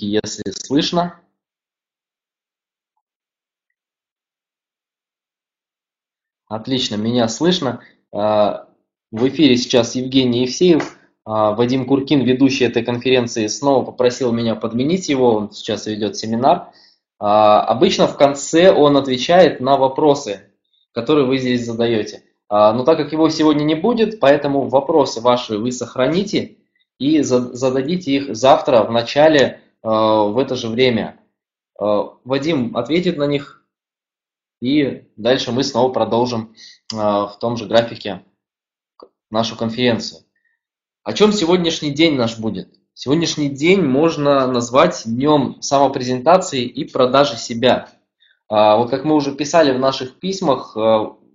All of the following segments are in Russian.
откликните, если слышно. Отлично, меня слышно. А, в эфире сейчас Евгений Евсеев. А, Вадим Куркин, ведущий этой конференции, снова попросил меня подменить его. Он сейчас ведет семинар. А, обычно в конце он отвечает на вопросы, которые вы здесь задаете. Но так как его сегодня не будет, поэтому вопросы ваши вы сохраните и зададите их завтра в начале в это же время. Вадим ответит на них и дальше мы снова продолжим а, в том же графике нашу конференцию. О чем сегодняшний день наш будет? Сегодняшний день можно назвать днем самопрезентации и продажи себя. А, вот как мы уже писали в наших письмах,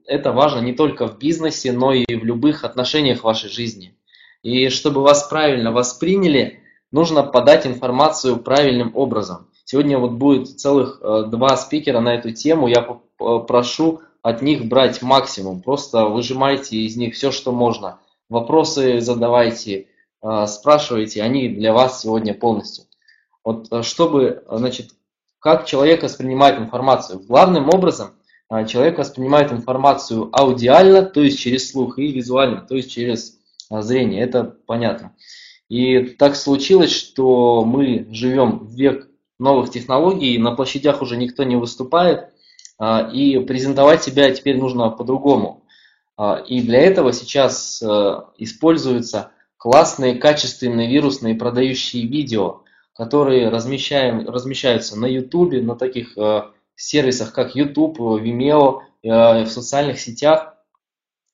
это важно не только в бизнесе, но и в любых отношениях вашей жизни. И чтобы вас правильно восприняли, нужно подать информацию правильным образом. Сегодня вот будет целых два спикера на эту тему. Я прошу от них брать максимум. Просто выжимайте из них все, что можно. Вопросы задавайте, э, спрашивайте, они для вас сегодня полностью. Вот э, чтобы, значит, как человек воспринимает информацию. Главным образом э, человек воспринимает информацию аудиально, то есть через слух, и визуально, то есть через зрение. Это понятно. И так случилось, что мы живем в век новых технологий, на площадях уже никто не выступает, а, и презентовать себя теперь нужно по-другому. А, и для этого сейчас э, используются классные, качественные, вирусные продающие видео, которые размещаем, размещаются на YouTube, на таких э, сервисах, как YouTube, Vimeo, э, в социальных сетях.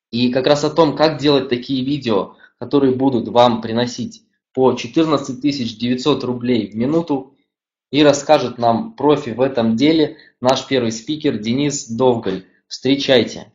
И как раз о том, как делать такие видео, которые будут вам приносить по 14 900 рублей в минуту, и расскажет нам профи в этом деле наш первый спикер Денис Довголь. Встречайте!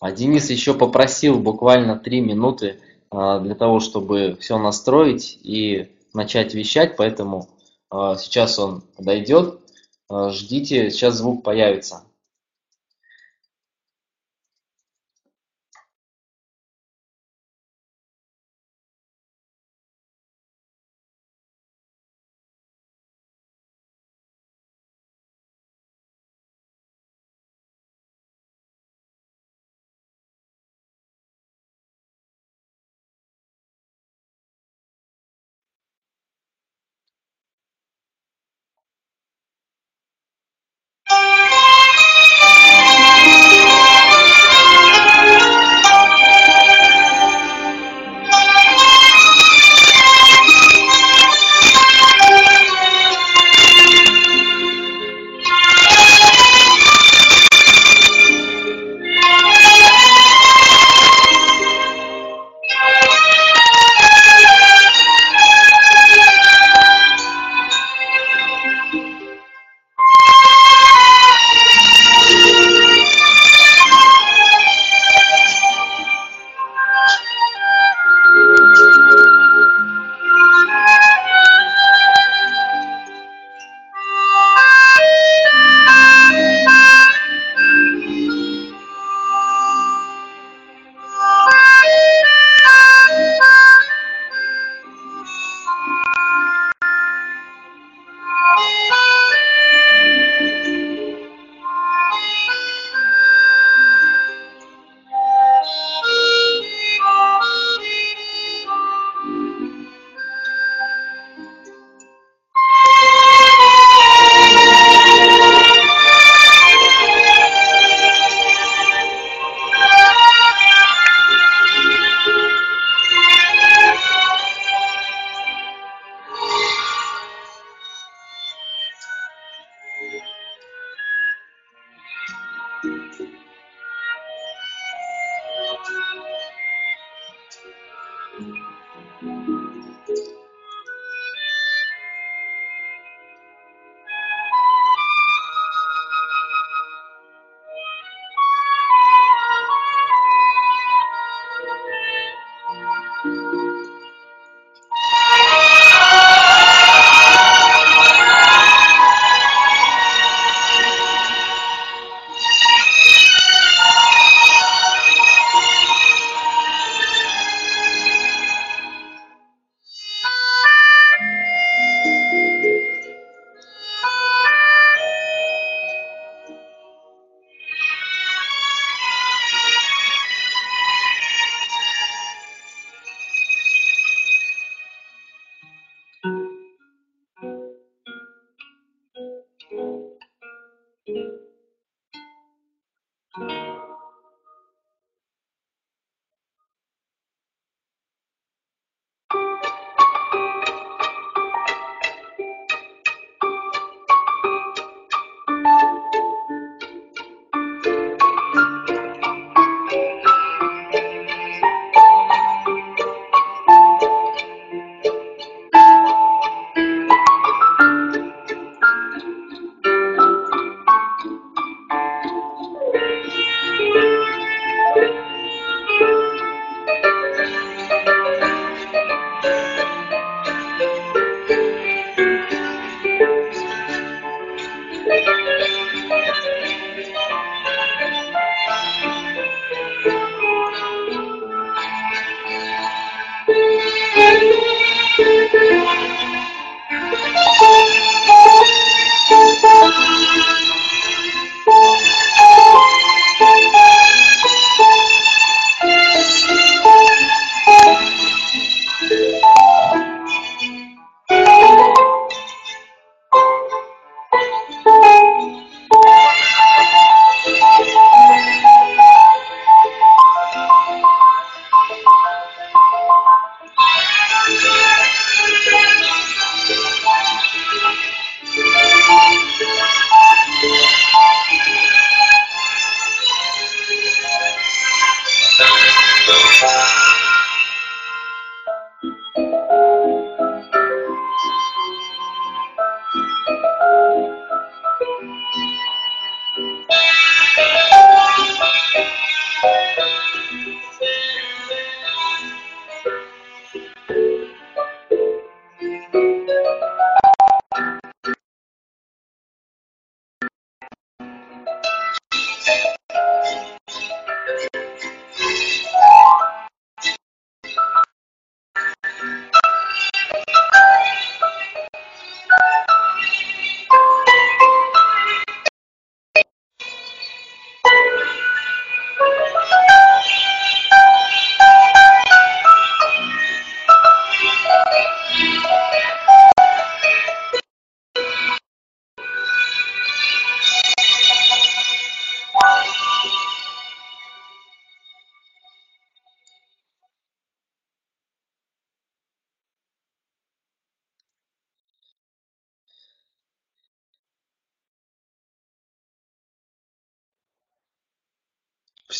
А Денис еще попросил буквально три минуты а, для того, чтобы все настроить и начать вещать, поэтому а, сейчас он подойдет. А, ждите, сейчас звук появится.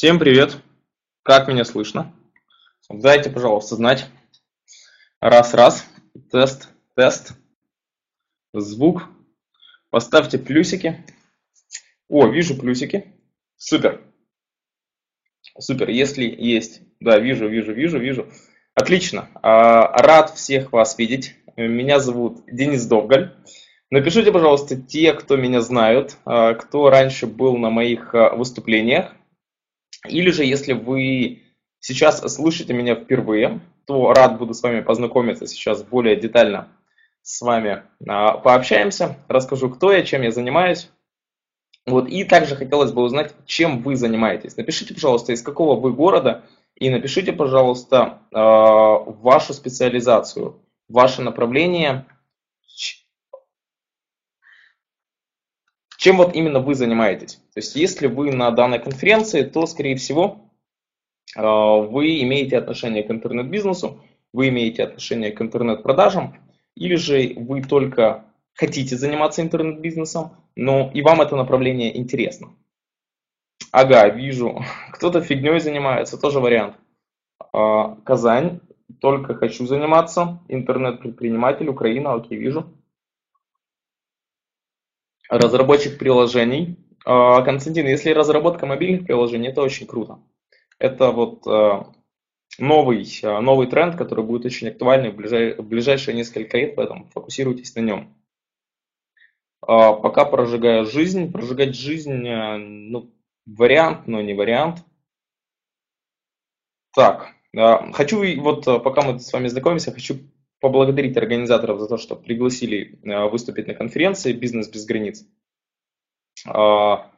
Всем привет! Как меня слышно? Дайте, пожалуйста, знать. Раз, раз. Тест, тест. Звук. Поставьте плюсики. О, вижу плюсики. Супер. Супер. Если есть. Да, вижу, вижу, вижу, вижу. Отлично. А, рад всех вас видеть. Меня зовут Денис Довгаль. Напишите, пожалуйста, те, кто меня знают, а, кто раньше был на моих а, выступлениях. Или же, если вы сейчас слышите меня впервые, то рад буду с вами познакомиться сейчас более детально с вами а, пообщаемся, расскажу, кто я, чем я занимаюсь. Вот, и также хотелось бы узнать, чем вы занимаетесь. Напишите, пожалуйста, из какого вы города, и напишите, пожалуйста, а, вашу специализацию, ваше направление, чем вот именно вы занимаетесь. То есть, если вы на данной конференции, то, скорее всего, а, вы имеете отношение к интернет-бизнесу, вы имеете отношение к интернет-продажам, или же вы только хотите заниматься интернет-бизнесом, но и вам это направление интересно. Ага, вижу, кто-то фигней занимается, тоже вариант. А, Казань, только хочу заниматься, интернет-предприниматель, Украина, окей, вижу разработчик приложений. А, Константин, если разработка мобильных приложений, это очень круто. Это вот а, новый, а, новый тренд, который будет очень актуальный в ближайшие несколько лет, поэтому фокусируйтесь на нем. Пока прожигаю жизнь. Прожигать жизнь, ну, вариант, но не вариант. Так, хочу, вот пока мы с вами знакомимся, хочу поблагодарить организаторов за то, что пригласили э, выступить на конференции «Бизнес без границ». А,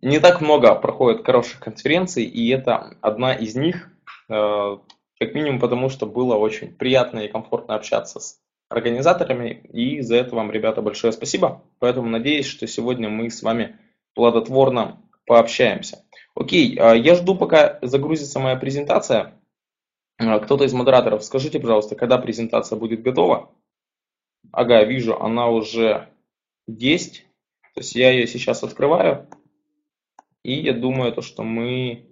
не так много проходит хороших конференций, и это одна из них, э, как минимум потому, что было очень приятно и комфортно общаться с организаторами, и за это вам, ребята, большое спасибо. Поэтому надеюсь, что сегодня мы с вами плодотворно пообщаемся. Окей, а, я жду, пока загрузится моя презентация. А, кто-то из модераторов, скажите, пожалуйста, когда презентация будет готова? Ага, вижу, она уже есть. То есть я ее сейчас открываю. И я думаю, то, что мы...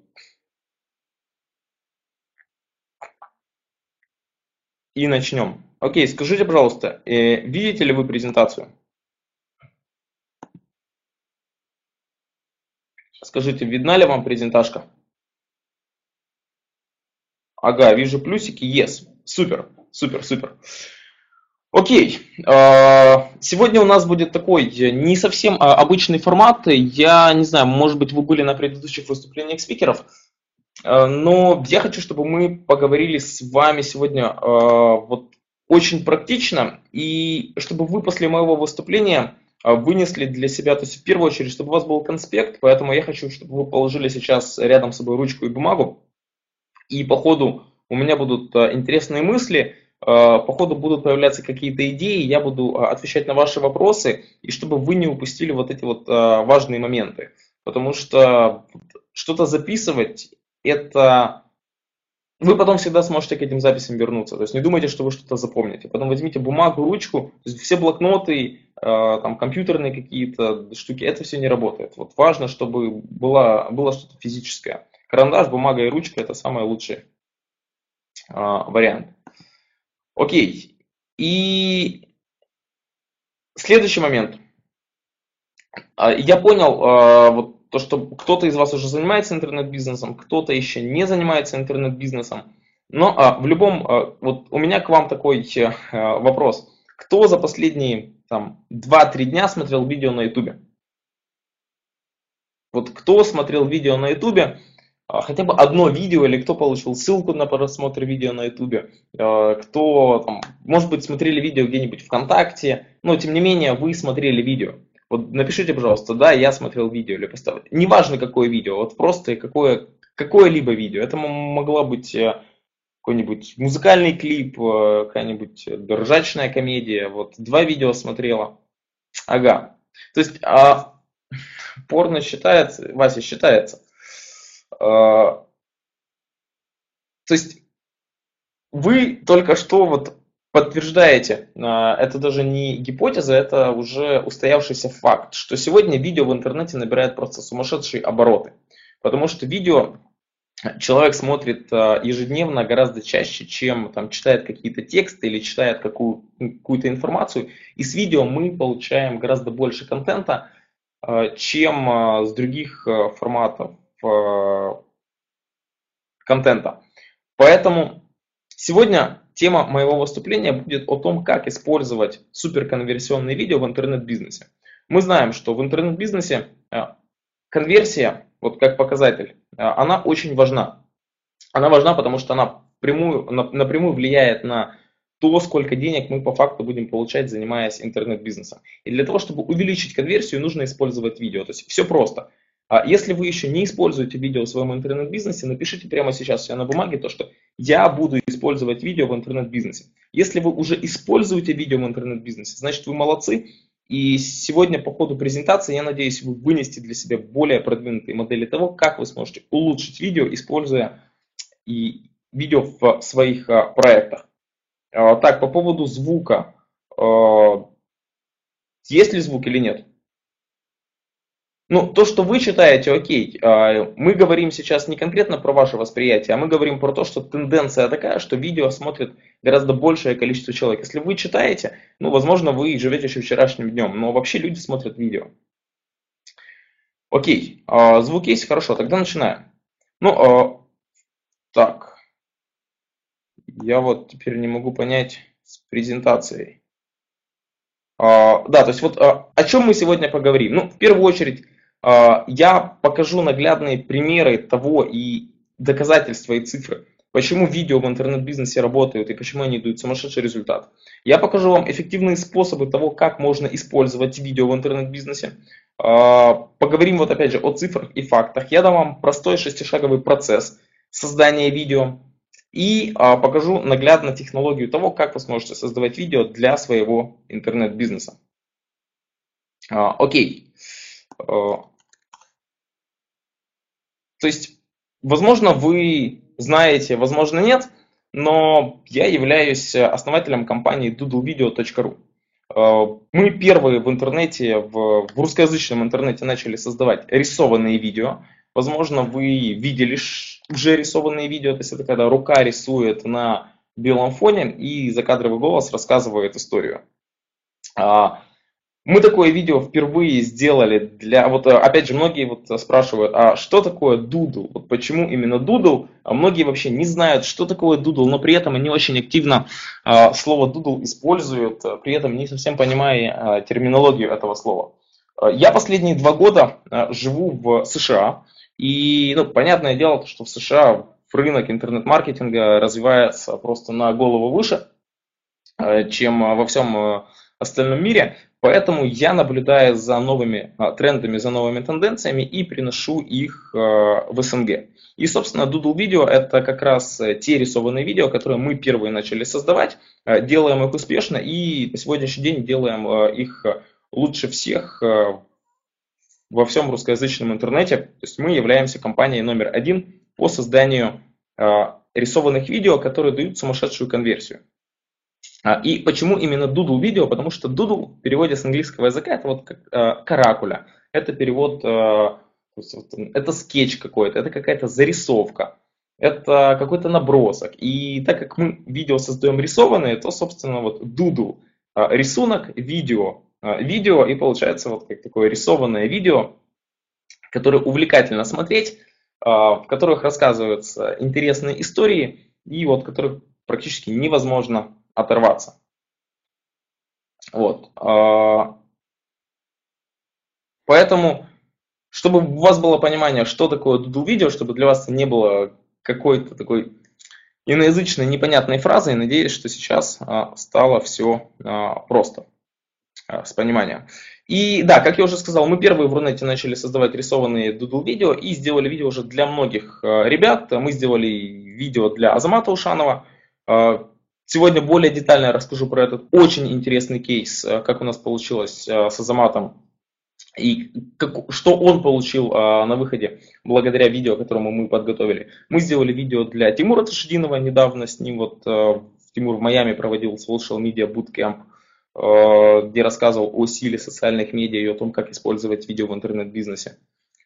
И начнем. Окей, скажите, пожалуйста, э, видите ли вы презентацию? Скажите, видна ли вам презентажка? Ага, вижу плюсики, yes. Супер, супер, супер. Окей, а, сегодня у нас будет такой не совсем а, обычный формат. Я не знаю, может быть, вы были на предыдущих выступлениях спикеров, а, но я хочу, чтобы мы поговорили с вами сегодня вот очень практично, и чтобы вы после моего выступления вынесли для себя, то есть в первую очередь, чтобы у вас был конспект, поэтому я хочу, чтобы вы положили сейчас рядом с собой ручку и бумагу, и по ходу у меня будут э, интересные мысли, э, по ходу будут появляться какие-то идеи, я буду э, отвечать на ваши вопросы, и чтобы вы не упустили вот эти вот важные моменты. Потому что что-то записывать, это... Вы потом всегда сможете к этим записям вернуться. То есть не думайте, что вы что-то запомните. Потом возьмите бумагу, ручку, все блокноты, там компьютерные какие-то штуки, это все не работает. Вот важно, чтобы было, было что-то физическое карандаш, бумага и ручка это самый лучший а, вариант. Окей. И следующий момент. А, я понял, а, вот то, что кто-то из вас уже занимается интернет-бизнесом, кто-то еще не занимается интернет-бизнесом. Но а, в любом, а, вот у меня к вам такой а, вопрос. Кто за последние там 2-3 дня смотрел видео на ютубе? Вот кто смотрел видео на ютубе, хотя бы одно видео, или кто получил ссылку на просмотр видео на ютубе, а, кто, там, может быть, смотрели видео где-нибудь ВКонтакте, но тем не менее вы смотрели видео. Вот напишите, пожалуйста, да, я смотрел видео или поставьте. Неважно, какое видео, вот просто какое, какое-либо видео. Это могло быть э, какой-нибудь музыкальный клип, э, какая-нибудь ржачная комедия. Вот два видео смотрела. Ага. То есть а, порно считается, Вася считается. А, то есть вы только что вот подтверждаете, а, это даже не гипотеза, это уже устоявшийся факт, что сегодня видео в интернете набирает просто сумасшедшие обороты. Потому что видео человек смотрит а, ежедневно гораздо чаще, чем там, читает какие-то тексты или читает какую, какую-то информацию. И с видео мы получаем гораздо больше контента, чем с других форматов контента. Поэтому сегодня тема моего выступления будет о том, как использовать суперконверсионные видео в интернет-бизнесе. Мы знаем, что в интернет-бизнесе конверсия, вот как показатель, она очень важна. Она важна, потому что она прямую, напрямую влияет на то, сколько денег мы по факту будем получать, занимаясь интернет-бизнесом. И для того, чтобы увеличить конверсию, нужно использовать видео. То есть все просто. А если вы еще не используете видео в своем интернет-бизнесе, напишите прямо сейчас себе на бумаге то, что я буду использовать видео в интернет-бизнесе. Если вы уже используете видео в интернет-бизнесе, значит вы молодцы. И сегодня по ходу презентации, я надеюсь, вы вынесете для себя более продвинутые модели того, как вы сможете улучшить видео, используя и видео в своих а, проектах. А, так, по поводу звука. А, есть ли звук или нет? Ну, то, что вы читаете, окей. А, мы говорим сейчас не конкретно про ваше восприятие, а мы говорим про то, что тенденция такая, что видео смотрит гораздо большее количество человек. Если вы читаете, ну, возможно, вы живете еще вчерашним днем, но вообще люди смотрят видео. Окей, звук есть, хорошо, тогда начинаем. Ну, так, я вот теперь не могу понять с презентацией. А, да, то есть вот а, о чем мы сегодня поговорим? Ну, в первую очередь, а, я покажу наглядные примеры того и доказательства и цифры, почему видео в интернет-бизнесе работают и почему они дают сумасшедший результат. Я покажу вам эффективные способы того, как можно использовать видео в интернет-бизнесе. А, поговорим вот опять же о цифрах и фактах. Я дам вам простой шестишаговый процесс создания видео и а, покажу наглядно технологию того, как вы сможете создавать видео для своего интернет-бизнеса. А, окей. А, то есть, возможно, вы знаете, возможно, нет, но я являюсь основателем компании doodlevideo.ru. А, мы первые в интернете, в, в русскоязычном интернете начали создавать рисованные видео. Возможно, вы видели уже рисованные видео, то есть это когда рука рисует на белом фоне и закадровый голос рассказывает историю. А, мы такое видео впервые сделали для, вот опять же многие вот спрашивают, а что такое Doodle? Вот почему именно Doodle? А многие вообще не знают, что такое Doodle, но при этом они очень активно а, слово Doodle используют, при этом не совсем понимая терминологию этого слова. Я последние два года живу в США, и, ну, понятное дело, что в США рынок интернет-маркетинга развивается просто на голову выше, э, чем во всем э, остальном мире. Поэтому я наблюдаю за новыми э, трендами, за новыми тенденциями и приношу их в СНГ. И, собственно, Doodle Video это как раз те рисованные видео, которые мы первые начали создавать, делаем их успешно и по сегодняшний день делаем их лучше всех во всем русскоязычном интернете. То есть мы являемся компанией номер один по созданию э, рисованных видео, которые дают сумасшедшую конверсию. А, и почему именно Doodle видео? Потому что Doodle в переводе с английского языка это вот как э, каракуля. Это перевод вот, это скетч какой-то, это какая-то зарисовка, это какой-то набросок. И так как мы видео создаем рисованные, то, собственно, вот Doodle, рисунок, видео, видео, и получается вот как такое рисованное видео, которое увлекательно смотреть, в которых рассказываются интересные истории, и вот которых практически невозможно оторваться. Вот. А, поэтому, чтобы у вас было понимание, что такое Doodle видео, чтобы для вас не было какой-то такой иноязычной непонятной фразой, надеюсь, что сейчас а, стало все а, просто с пониманием. И да, как я уже сказал, мы первые в Рунете начали создавать рисованные Doodle видео и сделали видео уже для многих ребят. Мы сделали видео для Азамата Ушанова, Сегодня более детально расскажу про этот очень интересный кейс, э, как у нас получилось э, с Азаматом и как, что он получил а, на выходе благодаря видео, которому мы подготовили. Мы сделали видео для Тимура Ташидинова недавно, с ним вот а, Тимур в Майами проводил Social Media Bootcamp, а, где рассказывал о силе социальных медиа и о том, как использовать видео в интернет-бизнесе.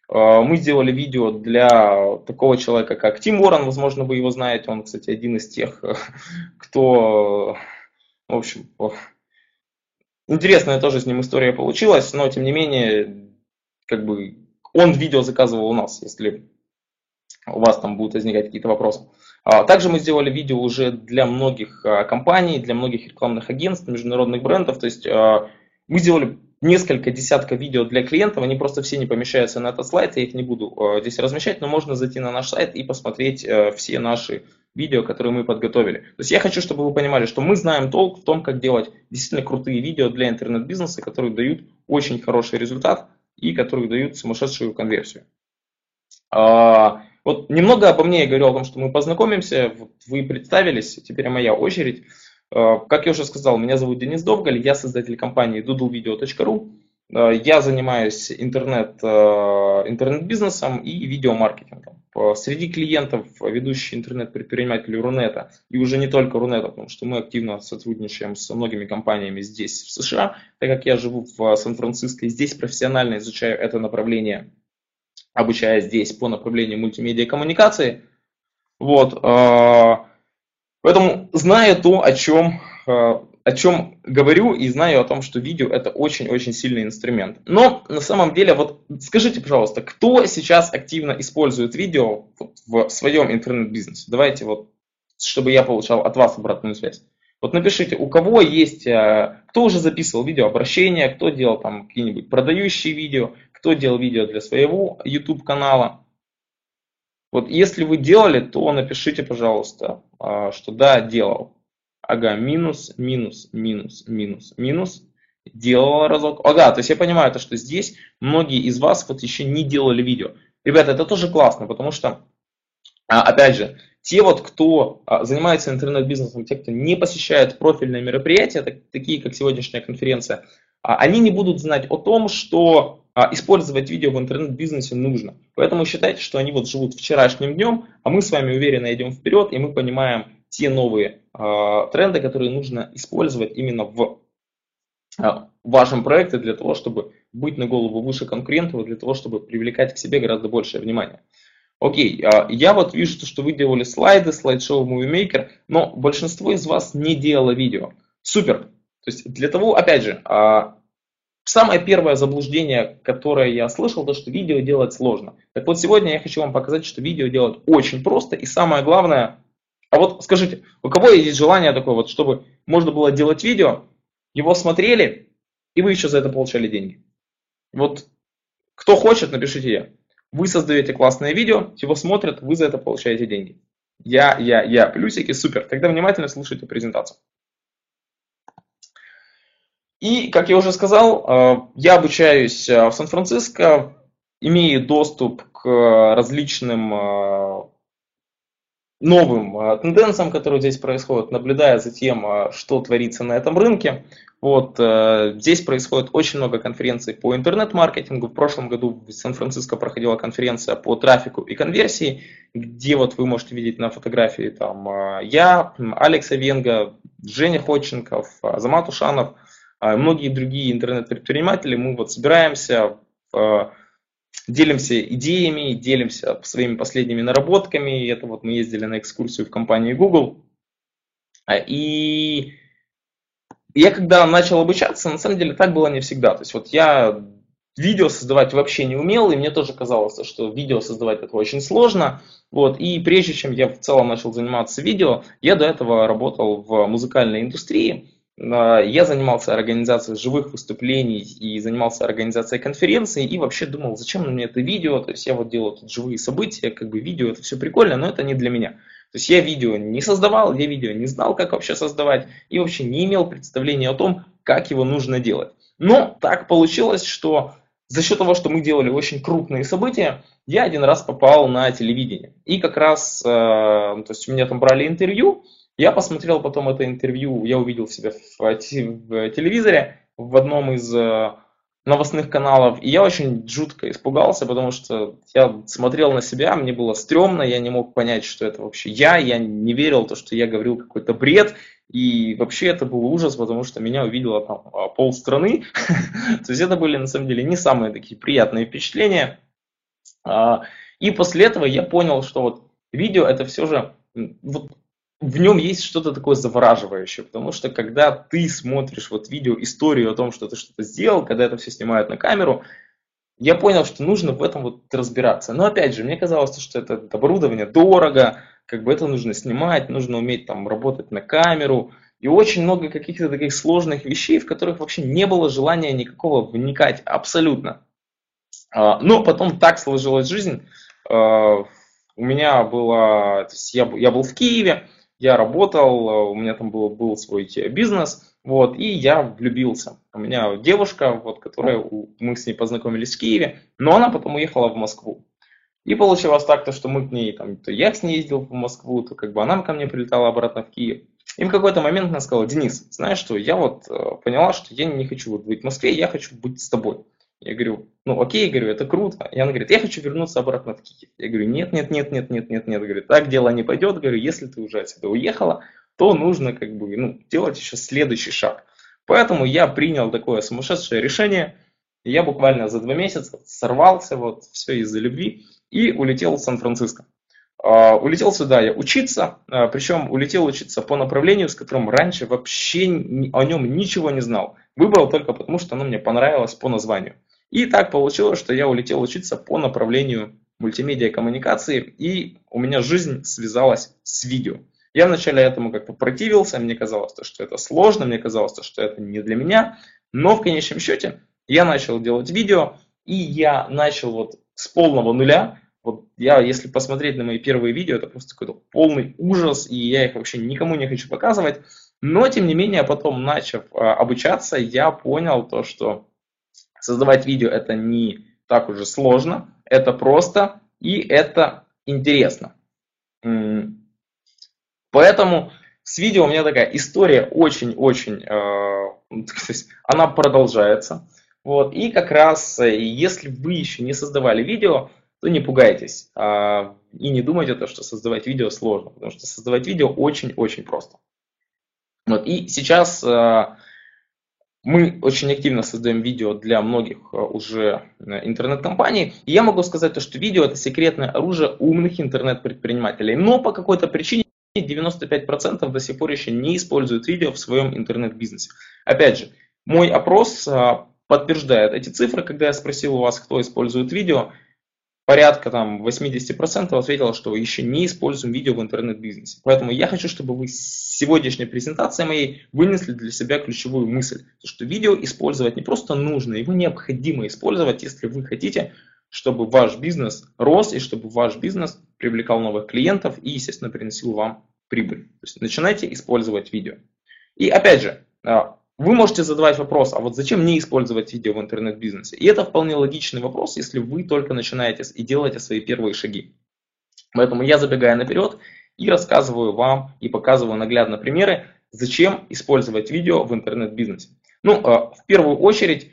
А, мы сделали видео для такого человека, как Тим Уоррен, возможно, вы его знаете. Он, кстати, один из тех, кто, в общем, интересная тоже с ним история получилась, но, тем не менее, как бы он видео заказывал у нас, если у вас там будут возникать какие-то вопросы. А, также мы сделали видео уже для многих а, компаний, для многих рекламных агентств, международных брендов. То есть мы сделали несколько десятков видео для клиентов, они просто все не помещаются на этот слайд, я их не буду э, здесь размещать, но можно зайти на наш сайт и посмотреть э, все наши видео, которые мы подготовили. То есть я хочу, чтобы вы понимали, что мы знаем толк в том, как делать действительно крутые видео для интернет-бизнеса, которые дают очень хороший результат и которые дают сумасшедшую конверсию. А, вот немного обо мне я говорил о том, что мы познакомимся, вот вы представились, теперь моя очередь. Э, как я уже сказал, меня зовут Денис Довгаль, я создатель компании doodlevideo.ru. Э, я занимаюсь интернет, э, интернет-бизнесом и видеомаркетингом. Среди клиентов ведущие интернет-предприниматели Рунета, и уже не только Рунета, потому что мы активно сотрудничаем с многими компаниями здесь, в США, так как я живу в Сан-Франциско и здесь профессионально изучаю это направление, обучаясь здесь по направлению мультимедиа коммуникации. Вот. Поэтому, зная то, о чем, э, о чем говорю, и знаю о том, что видео это очень-очень сильный инструмент. Но на самом деле, вот скажите, пожалуйста, кто сейчас активно использует видео в своем интернет-бизнесе? Давайте вот, чтобы я получал от вас обратную связь. Вот напишите, у кого есть, э, кто уже записывал видеообращения, кто делал там какие-нибудь продающие видео, кто делал видео для своего YouTube канала. Вот если вы делали, то напишите, пожалуйста, а, что да, делал. Ага, минус, минус, минус, минус, минус. Делал разок. Ага, то есть я понимаю, то, что здесь многие из вас вот еще не делали видео. Ребята, это тоже классно, потому что, а, опять же, те вот, кто а, занимается интернет-бизнесом, те, кто не посещает профильные мероприятия, такие как сегодняшняя конференция, они не будут знать о том, что а использовать видео в интернет-бизнесе нужно. Поэтому считайте, что они вот живут вчерашним днем, а мы с вами уверенно идем вперед, и мы понимаем те новые э, тренды, которые нужно использовать именно в э, вашем проекте для того, чтобы быть на голову выше конкурентов, для того, чтобы привлекать к себе гораздо большее внимание. Окей, я вот вижу, что вы делали слайды, слайд-шоу Movie но большинство из вас не делало видео. Супер. То есть для того, опять же, Самое первое заблуждение, которое я слышал, то что видео делать сложно. Так вот сегодня я хочу вам показать, что видео делать очень просто и самое главное, а вот скажите, у кого есть желание такое вот, чтобы можно было делать видео, его смотрели, и вы еще за это получали деньги? Вот кто хочет, напишите я. Вы создаете классное видео, его смотрят, вы за это получаете деньги. Я, я, я, плюсики, супер. Тогда внимательно слушайте презентацию. И, как я уже сказал, э, я обучаюсь э, в Сан-Франциско, имею доступ к различным э, новым тенденциям, которые здесь происходят, наблюдая за тем, что творится на этом рынке. Вот, здесь происходит очень много конференций по интернет-маркетингу. В прошлом году в Сан-Франциско проходила конференция по трафику и конверсии, где вот вы можете видеть на фотографии там я, Алекс Венга, Женя Ходченков, Азамат Ушанов – многие другие интернет-предприниматели, мы вот собираемся в делимся идеями, делимся своими последними наработками. Это вот мы ездили на экскурсию в компании Google. А, и я когда начал обучаться, на самом деле так было не всегда. То есть вот я видео создавать вообще не умел, и мне тоже казалось, что видео создавать это очень сложно. Вот, и прежде чем я в целом начал заниматься видео, я до этого работал в музыкальной индустрии. А, я занимался организацией живых выступлений и занимался организацией конференций и вообще думал, зачем мне это видео, то есть я вот делал тут живые события, как бы видео это все прикольно, но это не для меня. То есть я видео не создавал, я видео не знал, как вообще создавать и вообще не имел представления о том, как его нужно делать. Но так получилось, что за счет того, что мы делали очень крупные события, я один раз попал на телевидение. И как раз, э, то есть у меня там брали интервью, я посмотрел потом это интервью, я увидел себя в, в телевизоре в одном из э, новостных каналов, и я очень жутко испугался, потому что я смотрел на себя, мне было стрёмно, я не мог понять, что это вообще я, я не верил то, что я говорил какой-то бред, и вообще это был ужас, потому что меня увидело там а, полстраны. То есть это были на самом деле не самые такие приятные впечатления. А, и после этого я понял, что вот видео это все же вот в нем есть что-то такое завораживающее, потому что когда ты смотришь вот видео, историю о том, что ты что-то сделал, когда это все снимают на камеру, я понял, что нужно в этом вот разбираться. Но опять же, мне казалось, что это оборудование дорого, как бы это нужно снимать, нужно уметь там работать на камеру. И очень много каких-то таких сложных вещей, в которых вообще не было желания никакого вникать абсолютно. А, но потом так сложилась жизнь. А, у меня было, я, я был в Киеве, я работал, у меня там был, был свой бизнес, вот, и я влюбился. У меня девушка, вот, которая, мы с ней познакомились в Киеве, но она потом уехала в Москву. И получилось так, то, что мы к ней, там, то я с ней ездил в Москву, то как бы она ко мне прилетала обратно в Киев. И в какой-то момент она сказала, Денис, знаешь что, я вот э, поняла, что я не хочу быть в Москве, я хочу быть с тобой. Я говорю, ну окей, говорю, это круто. И она говорит, я хочу вернуться обратно в Киев. Я говорю, нет, нет, нет, нет, нет, нет, нет. Говорит, так дело не пойдет. Говорю, если ты уже отсюда уехала, то нужно как бы ну, делать еще следующий шаг. Поэтому я принял такое сумасшедшее решение. Я буквально за два месяца сорвался, вот все из-за любви, и улетел в Сан-Франциско. Uh, улетел сюда я учиться, uh, причем улетел учиться по направлению, с которым раньше вообще о нем ничего не знал. Выбрал только потому, что оно мне понравилось по названию. И так получилось, что я улетел учиться по направлению мультимедиа коммуникации, и у меня жизнь связалась с видео. Я вначале этому как-то противился, мне казалось, что это сложно, мне казалось, что это не для меня, но в конечном счете я начал делать видео, и я начал вот с полного нуля. Вот я, если посмотреть на мои первые видео, это просто какой-то полный ужас, и я их вообще никому не хочу показывать. Но, тем не менее, потом, начав а, обучаться, я понял то, что Создавать видео это не так уже сложно, это просто и это интересно. Поэтому с видео у меня такая история очень-очень, э, она продолжается. Вот. И как раз, э, если вы еще не создавали видео, то не пугайтесь э, и не думайте, то, что создавать видео сложно, потому что создавать видео очень-очень просто. Вот. И сейчас э, мы очень активно создаем видео для многих э, уже э, интернет-компаний. И я могу сказать, то, что видео это секретное оружие умных интернет-предпринимателей. Но по какой-то причине 95% до сих пор еще не используют видео в своем интернет-бизнесе. Опять же, мой опрос э, подтверждает эти цифры, когда я спросил у вас, кто использует видео порядка там 80% ответило, что еще не используем видео в интернет-бизнесе. Поэтому я хочу, чтобы вы с сегодняшней презентацией моей вынесли для себя ключевую мысль, что видео использовать не просто нужно, его необходимо использовать, если вы хотите, чтобы ваш бизнес рос и чтобы ваш бизнес привлекал новых клиентов и, естественно, приносил вам прибыль. То есть начинайте использовать видео. И опять же, а, вы можете задавать вопрос, а вот зачем не использовать видео в интернет-бизнесе? И это вполне логичный вопрос, если вы только начинаете и делаете свои первые шаги. Поэтому я забегаю наперед и рассказываю вам и показываю наглядно примеры, зачем использовать видео в интернет-бизнесе. Ну, а, в первую очередь,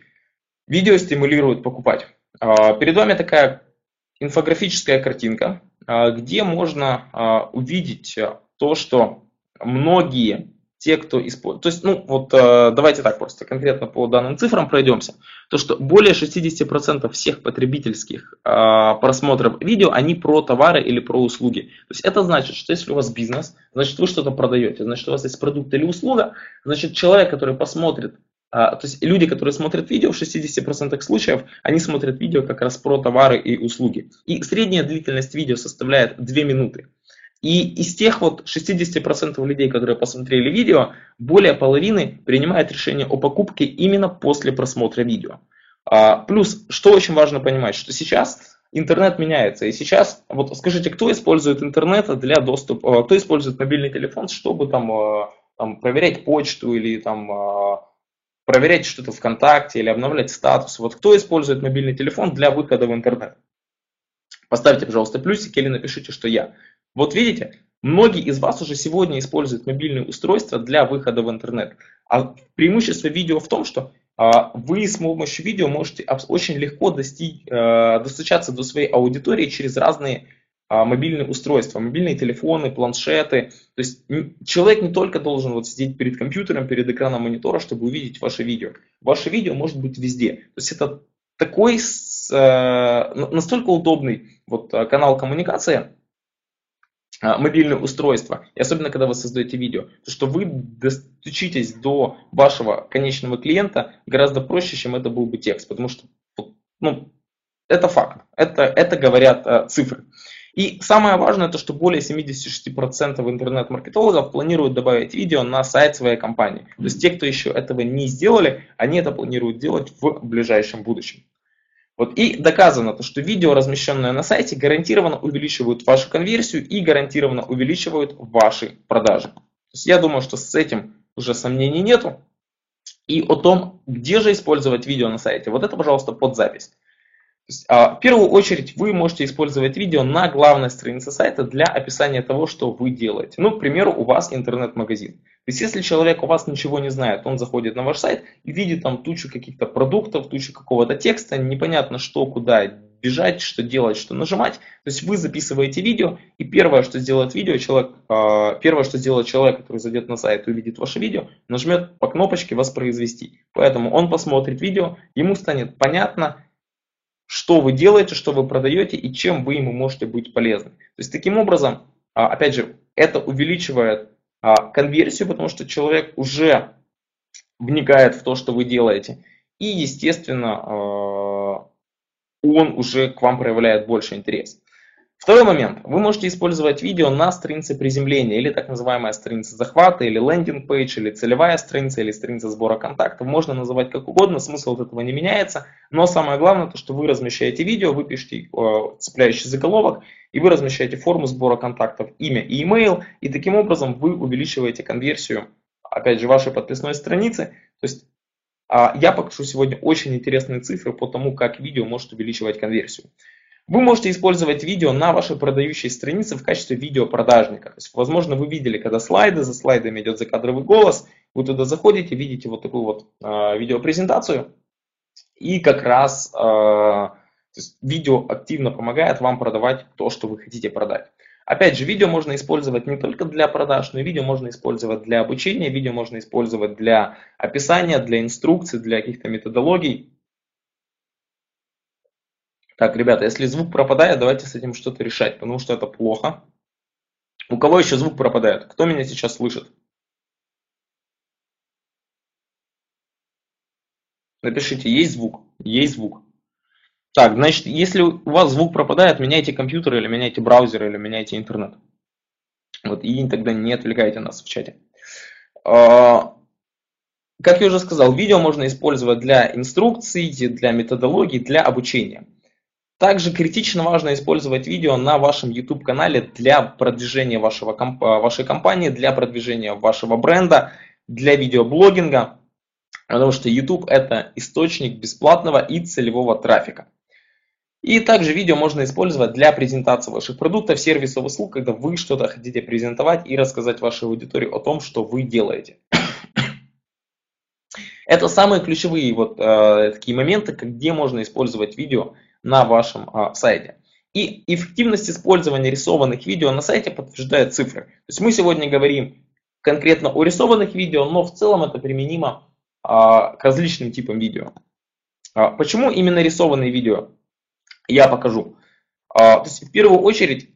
видео стимулирует покупать. А, перед вами такая инфографическая картинка, а, где можно увидеть то, что многие те, кто использует. То есть, ну, вот э, давайте так просто конкретно по данным цифрам пройдемся. То, что более 60% всех потребительских э, просмотров видео, они про товары или про услуги. То есть, это значит, что если у вас бизнес, значит, вы что-то продаете, значит, у вас есть продукт или услуга, значит, человек, который посмотрит то есть люди, которые смотрят видео, в 60% случаев, они смотрят видео как раз про товары и услуги. И средняя длительность видео составляет 2 минуты. И из тех вот 60% людей, которые посмотрели видео, более половины принимают решение о покупке именно после просмотра видео. А, плюс, что очень важно понимать, что сейчас интернет меняется. И сейчас, вот скажите, кто использует интернет для доступа, кто использует мобильный телефон, чтобы там, а, там проверять почту или там а, проверять что-то ВКонтакте или обновлять статус. Вот кто использует мобильный телефон для выхода в интернет? Поставьте, пожалуйста, плюсик или напишите, что я. Вот видите, многие из вас уже сегодня используют мобильные устройства для выхода в интернет. А преимущество видео в том, что а, вы с помощью видео можете очень легко достичь, а, достучаться до своей аудитории через разные а, мобильные устройства, мобильные телефоны, планшеты. То есть человек не только должен вот сидеть перед компьютером, перед экраном монитора, чтобы увидеть ваше видео. Ваше видео может быть везде. То есть это такой настолько удобный вот канал коммуникации, а, мобильное устройство, и особенно когда вы создаете видео, то что вы достучитесь до вашего конечного клиента гораздо проще, чем это был бы текст, потому что ну, это факт, это, это говорят э, цифры. И самое важное, то, что более 76% интернет-маркетологов планируют добавить видео на сайт своей компании. То есть те, кто еще этого не сделали, они это планируют делать в ближайшем будущем. Вот, и доказано, то, что видео, размещенное на сайте, гарантированно увеличивают вашу конверсию и гарантированно увеличивают ваши продажи. То есть я думаю, что с этим уже сомнений нету. И о том, где же использовать видео на сайте, вот это, пожалуйста, под запись. Есть, а, в первую очередь вы можете использовать видео на главной странице сайта для описания того, что вы делаете. Ну, к примеру, у вас интернет-магазин. То есть, если человек у вас ничего не знает, он заходит на ваш сайт и видит там тучу каких-то продуктов, тучу какого-то текста, непонятно что, куда бежать, что делать, что нажимать. То есть вы записываете видео, и первое, что сделает видео, человек, а, первое, что сделает человек, который зайдет на сайт и увидит ваше видео, нажмет по кнопочке «Воспроизвести». Поэтому он посмотрит видео, ему станет понятно, что вы делаете, что вы продаете и чем вы ему можете быть полезны. То есть таким образом, а, опять же, это увеличивает конверсию, потому что человек уже вникает в то, что вы делаете. И, естественно, а, он уже к вам проявляет больше интерес. Второй момент. Вы можете использовать видео на странице приземления, или так называемая страница захвата, или лендинг-пейдж, или целевая страница, или страница сбора контактов. Можно называть как угодно, смысл от этого не меняется. Но самое главное, то, что вы размещаете видео, вы пишете э, цепляющий заголовок, и вы размещаете форму сбора контактов, имя и email, и таким образом вы увеличиваете конверсию, опять же, вашей подписной страницы. То есть э, я покажу сегодня очень интересные цифры по тому, как видео может увеличивать конверсию. Вы можете использовать видео на вашей продающей странице в качестве видеопродажника. То есть, возможно, вы видели, когда слайды, за слайдами идет закадровый голос, вы туда заходите, видите вот такую вот э, видеопрезентацию, и как раз э, видео активно помогает вам продавать то, что вы хотите продать. Опять же, видео можно использовать не только для продаж, но и видео можно использовать для обучения, видео можно использовать для описания, для инструкций, для каких-то методологий. Так, ребята, если звук пропадает, давайте с этим что-то решать, потому что это плохо. У кого еще звук пропадает? Кто меня сейчас слышит? Напишите, есть звук? Есть звук. Так, значит, если у вас звук пропадает, меняйте компьютер или меняйте браузер или меняйте интернет. Вот, и тогда не отвлекайте нас в чате. А, как я уже сказал, видео можно использовать для инструкций, для методологий, для обучения. Также критично важно использовать видео на вашем YouTube-канале для продвижения вашего, вашей компании, для продвижения вашего бренда, для видеоблогинга, потому что YouTube это источник бесплатного и целевого трафика. И также видео можно использовать для презентации ваших продуктов, сервисов, услуг, когда вы что-то хотите презентовать и рассказать вашей аудитории о том, что вы делаете. Это самые ключевые вот э, такие моменты, где можно использовать видео на вашем а, сайте. И эффективность использования рисованных видео на сайте подтверждает цифры. То есть мы сегодня говорим, конкретно о рисованных видео, но в целом это применимо а, к различным типам видео. А, почему именно рисованные видео? Я покажу. А, то есть, в первую очередь,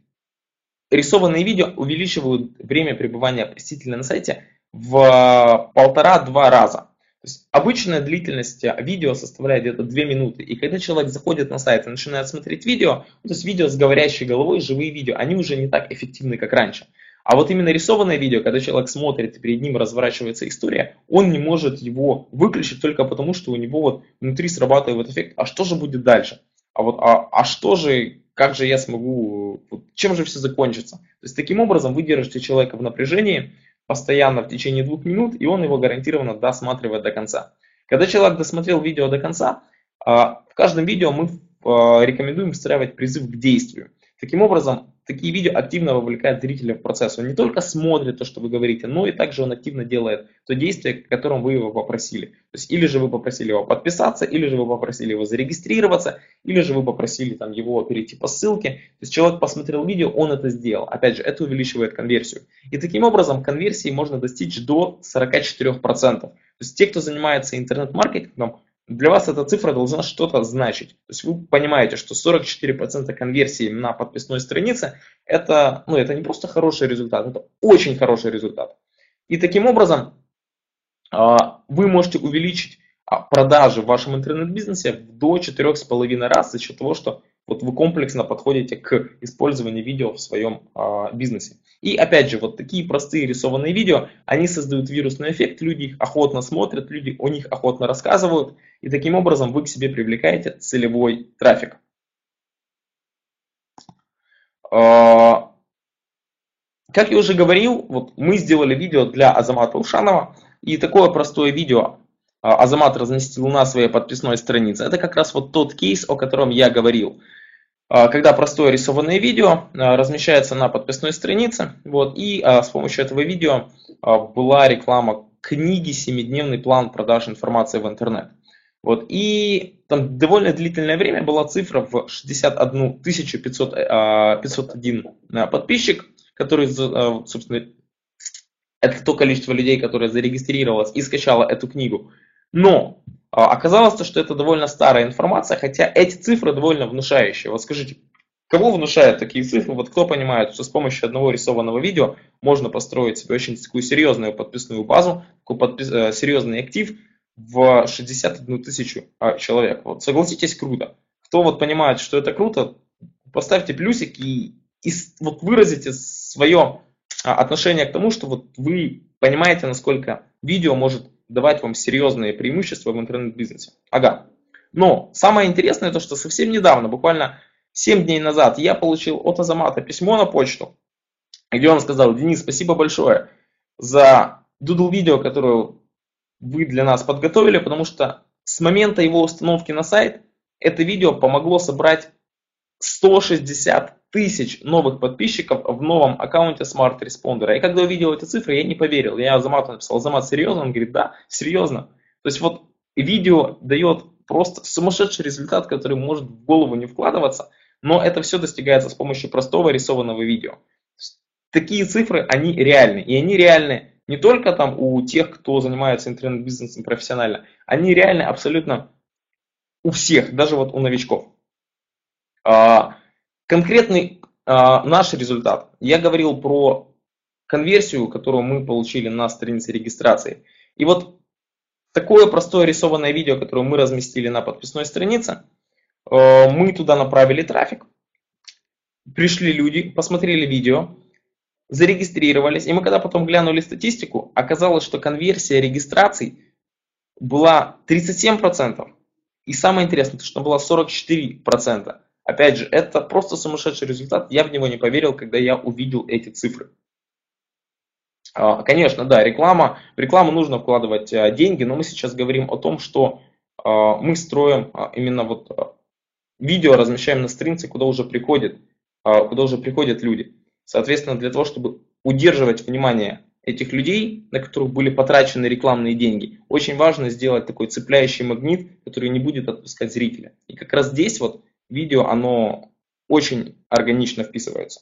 рисованные видео увеличивают время пребывания посетителя на сайте в полтора-два раза. То есть обычная длительность видео составляет где-то 2 минуты. И когда человек заходит на сайт и начинает смотреть видео, то есть видео с говорящей головой, живые видео, они уже не так эффективны, как раньше. А вот именно рисованное видео, когда человек смотрит и перед ним разворачивается история, он не может его выключить только потому, что у него вот внутри срабатывает эффект, а что же будет дальше? А вот, а, а что же, как же я смогу, чем же все закончится? То есть таким образом вы держите человека в напряжении постоянно в течение двух минут, и он его гарантированно досматривает до конца. Когда человек досмотрел видео до конца, а, в каждом видео мы а, рекомендуем встраивать призыв к действию. Таким образом, такие видео активно вовлекают зрителя в процесс. Он не только смотрит то, что вы говорите, но и также он активно делает то действие, которым вы его попросили. То есть или же вы попросили его подписаться, или же вы попросили его зарегистрироваться, или же вы попросили там, его перейти по ссылке. То есть человек посмотрел видео, он это сделал. Опять же, это увеличивает конверсию. И таким образом конверсии можно достичь до 44%. То есть те, кто занимается интернет-маркетингом, для вас эта цифра должна что-то значить. То есть вы понимаете, что 44% конверсии на подписной странице это, ну, это не просто хороший результат, это очень хороший результат. И таким образом а, вы можете увеличить а, продажи в вашем интернет-бизнесе до 4,5 раз за счет того, что вот вы комплексно подходите к использованию видео в своем а, бизнесе. И опять же, вот такие простые рисованные видео, они создают вирусный эффект, люди их охотно смотрят, люди о них охотно рассказывают, и таким образом вы к себе привлекаете целевой трафик. А, как я уже говорил, вот мы сделали видео для Азамата Ушанова, и такое простое видео а, Азамат разместил на своей подписной странице. Это как раз вот тот кейс, о котором я говорил. А, когда простое рисованное видео а, размещается на подписной странице. Вот, и а, с помощью этого видео была реклама книги «Семидневный план продаж информации в интернет». Вот, и там довольно длительное время была цифра в 61 500, 501 подписчик, который, собственно, это то количество людей, которое зарегистрировалось и скачало эту книгу. Но а, оказалось, что это довольно старая информация, хотя эти цифры довольно внушающие. Вот скажите, кого внушают такие цифры? Вот кто понимает, что с помощью одного рисованного видео можно построить себе очень такую серьезную подписную базу, такой подпис, э, серьезный актив в 61 тысячу а, человек. Вот согласитесь, круто. Кто вот понимает, что это круто, поставьте плюсик и, и вот выразите свое а, отношение к тому, что вот вы понимаете, насколько видео может давать вам серьезные преимущества в интернет-бизнесе. Ага. Но самое интересное то, что совсем недавно, буквально 7 дней назад, я получил от Азамата письмо на почту, где он сказал, Денис, спасибо большое за дудл видео, которое вы для нас подготовили, потому что с момента его установки на сайт это видео помогло собрать 160 тысяч новых подписчиков в новом аккаунте Smart Responder. И когда увидел эти цифры, я не поверил. Я Азамату написал, Азамат, серьезно? Он говорит, да, серьезно. То есть вот видео дает просто сумасшедший результат, который может в голову не вкладываться, но это все достигается с помощью простого рисованного видео. Такие цифры, они реальны. И они реальны не только там у тех, кто занимается интернет-бизнесом профессионально, они реальны абсолютно у всех, даже вот у новичков. А, конкретный а, наш результат. Я говорил про конверсию, которую мы получили на странице регистрации. И вот такое простое рисованное видео, которое мы разместили на подписной странице, а, мы туда направили трафик, пришли люди, посмотрели видео, зарегистрировались, и мы когда потом глянули статистику, оказалось, что конверсия регистраций была 37%, и самое интересное, что была 44%. Опять же, это просто сумасшедший результат. Я в него не поверил, когда я увидел эти цифры. А, конечно, да, реклама. В рекламу нужно вкладывать а, деньги, но мы сейчас говорим о том, что а, мы строим именно вот видео, размещаем на странице, куда уже приходят, куда уже приходят люди. Соответственно, для того, чтобы удерживать внимание этих людей, на которых были потрачены рекламные деньги, очень важно сделать такой цепляющий магнит, который не будет отпускать зрителя. И как раз здесь вот видео, оно очень органично вписывается.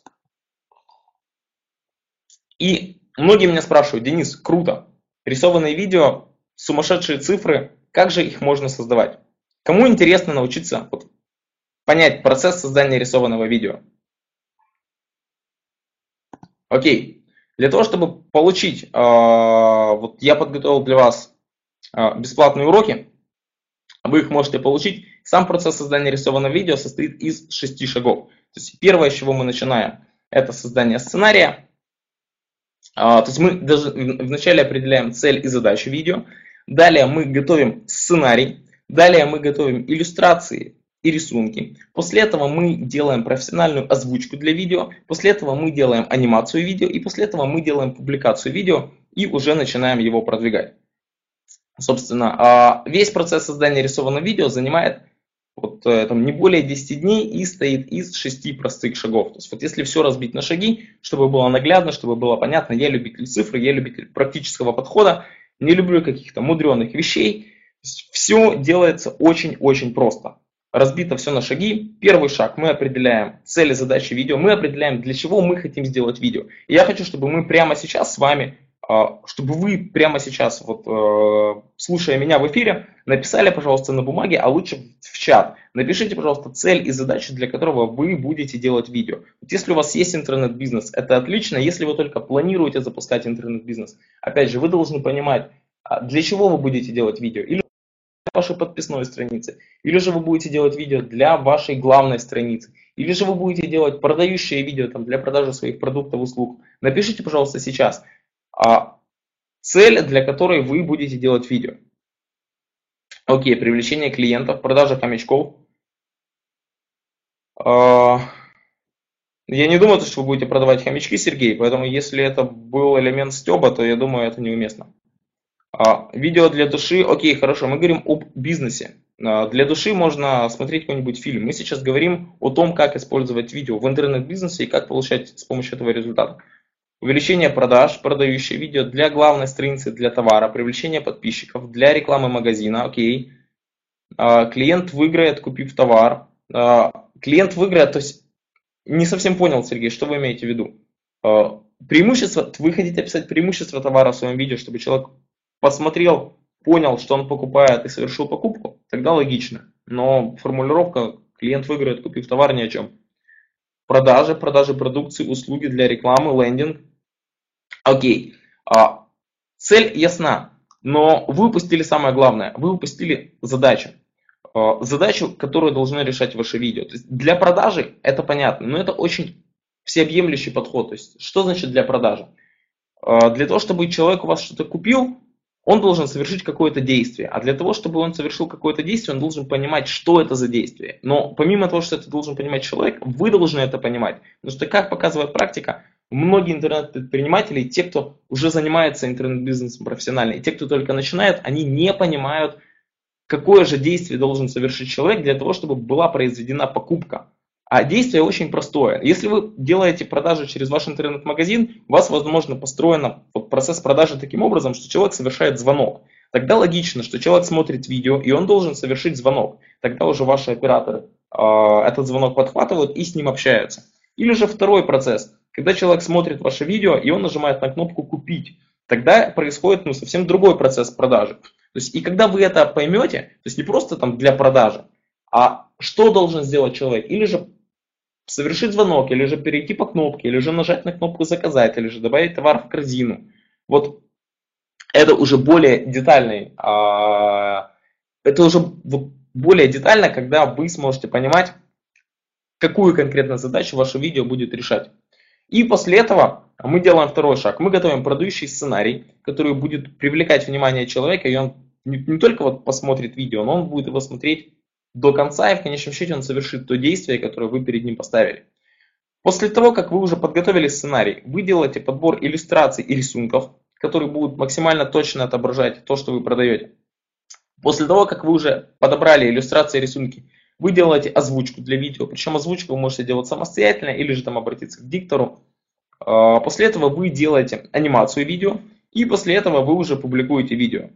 И Многие меня спрашивают, Денис, круто, рисованные видео, сумасшедшие цифры, как же их можно создавать? Кому интересно научиться вот, понять процесс создания рисованного видео? Окей, для того, чтобы получить, э, вот я подготовил для вас э, бесплатные уроки, вы их можете получить. Сам процесс создания рисованного видео состоит из шести шагов. То есть первое, с чего мы начинаем, это создание сценария. А, то есть мы даже вначале определяем цель и задачу видео. Далее мы готовим сценарий. Далее мы готовим иллюстрации и рисунки. После этого мы делаем профессиональную озвучку для видео. После этого мы делаем анимацию видео. И после этого мы делаем публикацию видео и уже начинаем его продвигать. Собственно, а, весь процесс создания рисованного видео занимает вот, э, там, не более 10 дней и стоит из 6 простых шагов. То есть вот если все разбить на шаги, чтобы было наглядно, чтобы было понятно, я любитель цифры, я любитель практического подхода, не люблю каких-то мудреных вещей. Все делается очень-очень просто. Разбито все на шаги. Первый шаг мы определяем цели, задачи видео, мы определяем, для чего мы хотим сделать видео. И я хочу, чтобы мы прямо сейчас с вами чтобы вы прямо сейчас, вот, э, слушая меня в эфире, написали, пожалуйста, на бумаге, а лучше в чат. Напишите, пожалуйста, цель и задачу, для которого вы будете делать видео. Вот если у вас есть интернет-бизнес, это отлично. Если вы только планируете запускать интернет-бизнес, опять же, вы должны понимать, а для чего вы будете делать видео. Или для вашей подписной страницы, или же вы будете делать видео для вашей главной страницы, или же вы будете делать продающие видео там, для продажи своих продуктов, услуг. Напишите, пожалуйста, сейчас а цель, для которой вы будете делать видео. Окей, привлечение клиентов, продажа хомячков. А, я не думаю, что вы будете продавать хомячки, Сергей, поэтому если это был элемент стеба, то я думаю, это неуместно. А, видео для души, окей, хорошо, мы говорим об бизнесе. А, для души можно смотреть какой-нибудь фильм. Мы сейчас говорим о том, как использовать видео в интернет-бизнесе и как получать с помощью этого результат. Увеличение продаж, продающие видео для главной страницы для товара, привлечение подписчиков, для рекламы магазина, окей. А, клиент выиграет, купив товар. А, клиент выиграет, то есть не совсем понял, Сергей, что вы имеете в виду? А, преимущество, вы хотите описать преимущество товара в своем видео, чтобы человек посмотрел, понял, что он покупает и совершил покупку, тогда логично. Но формулировка клиент выиграет, купив товар ни о чем. Продажи, продажи продукции, услуги для рекламы, лендинг. Окей. А, цель ясна, но вы упустили самое главное. Вы упустили задачу. А, задачу, которую должны решать ваши видео. То есть для продажи это понятно, но это очень всеобъемлющий подход. То есть что значит для продажи? А, для того, чтобы человек у вас что-то купил, он должен совершить какое-то действие. А для того, чтобы он совершил какое-то действие, он должен понимать, что это за действие. Но помимо того, что это должен понимать человек, вы должны это понимать. Потому что, как показывает практика, многие интернет-предприниматели, те, кто уже занимается интернет-бизнесом профессионально, и те, кто только начинает, они не понимают, какое же действие должен совершить человек для того, чтобы была произведена покупка. А действие очень простое. Если вы делаете продажи через ваш интернет-магазин, у вас, возможно, построен процесс продажи таким образом, что человек совершает звонок. Тогда логично, что человек смотрит видео, и он должен совершить звонок. Тогда уже ваши операторы э, этот звонок подхватывают и с ним общаются. Или же второй процесс, когда человек смотрит ваше видео, и он нажимает на кнопку «Купить». Тогда происходит ну, совсем другой процесс продажи. То есть, и когда вы это поймете, то есть не просто там для продажи, а что должен сделать человек? Или же совершить звонок, или же перейти по кнопке, или же нажать на кнопку «Заказать», или же добавить товар в корзину. Вот это уже более детальный, а, это уже более детально, когда вы сможете понимать, какую конкретно задачу ваше видео будет решать. И после этого мы делаем второй шаг. Мы готовим продающий сценарий, который будет привлекать внимание человека, и он не, не только вот посмотрит видео, но он будет его смотреть до конца, и в конечном счете он совершит то действие, которое вы перед ним поставили. После того, как вы уже подготовили сценарий, вы делаете подбор иллюстраций и рисунков, которые будут максимально точно отображать то, что вы продаете. После того, как вы уже подобрали иллюстрации и рисунки, вы делаете озвучку для видео, причем озвучку вы можете делать самостоятельно или же там обратиться к диктору. А, после этого вы делаете анимацию видео, и после этого вы уже публикуете видео.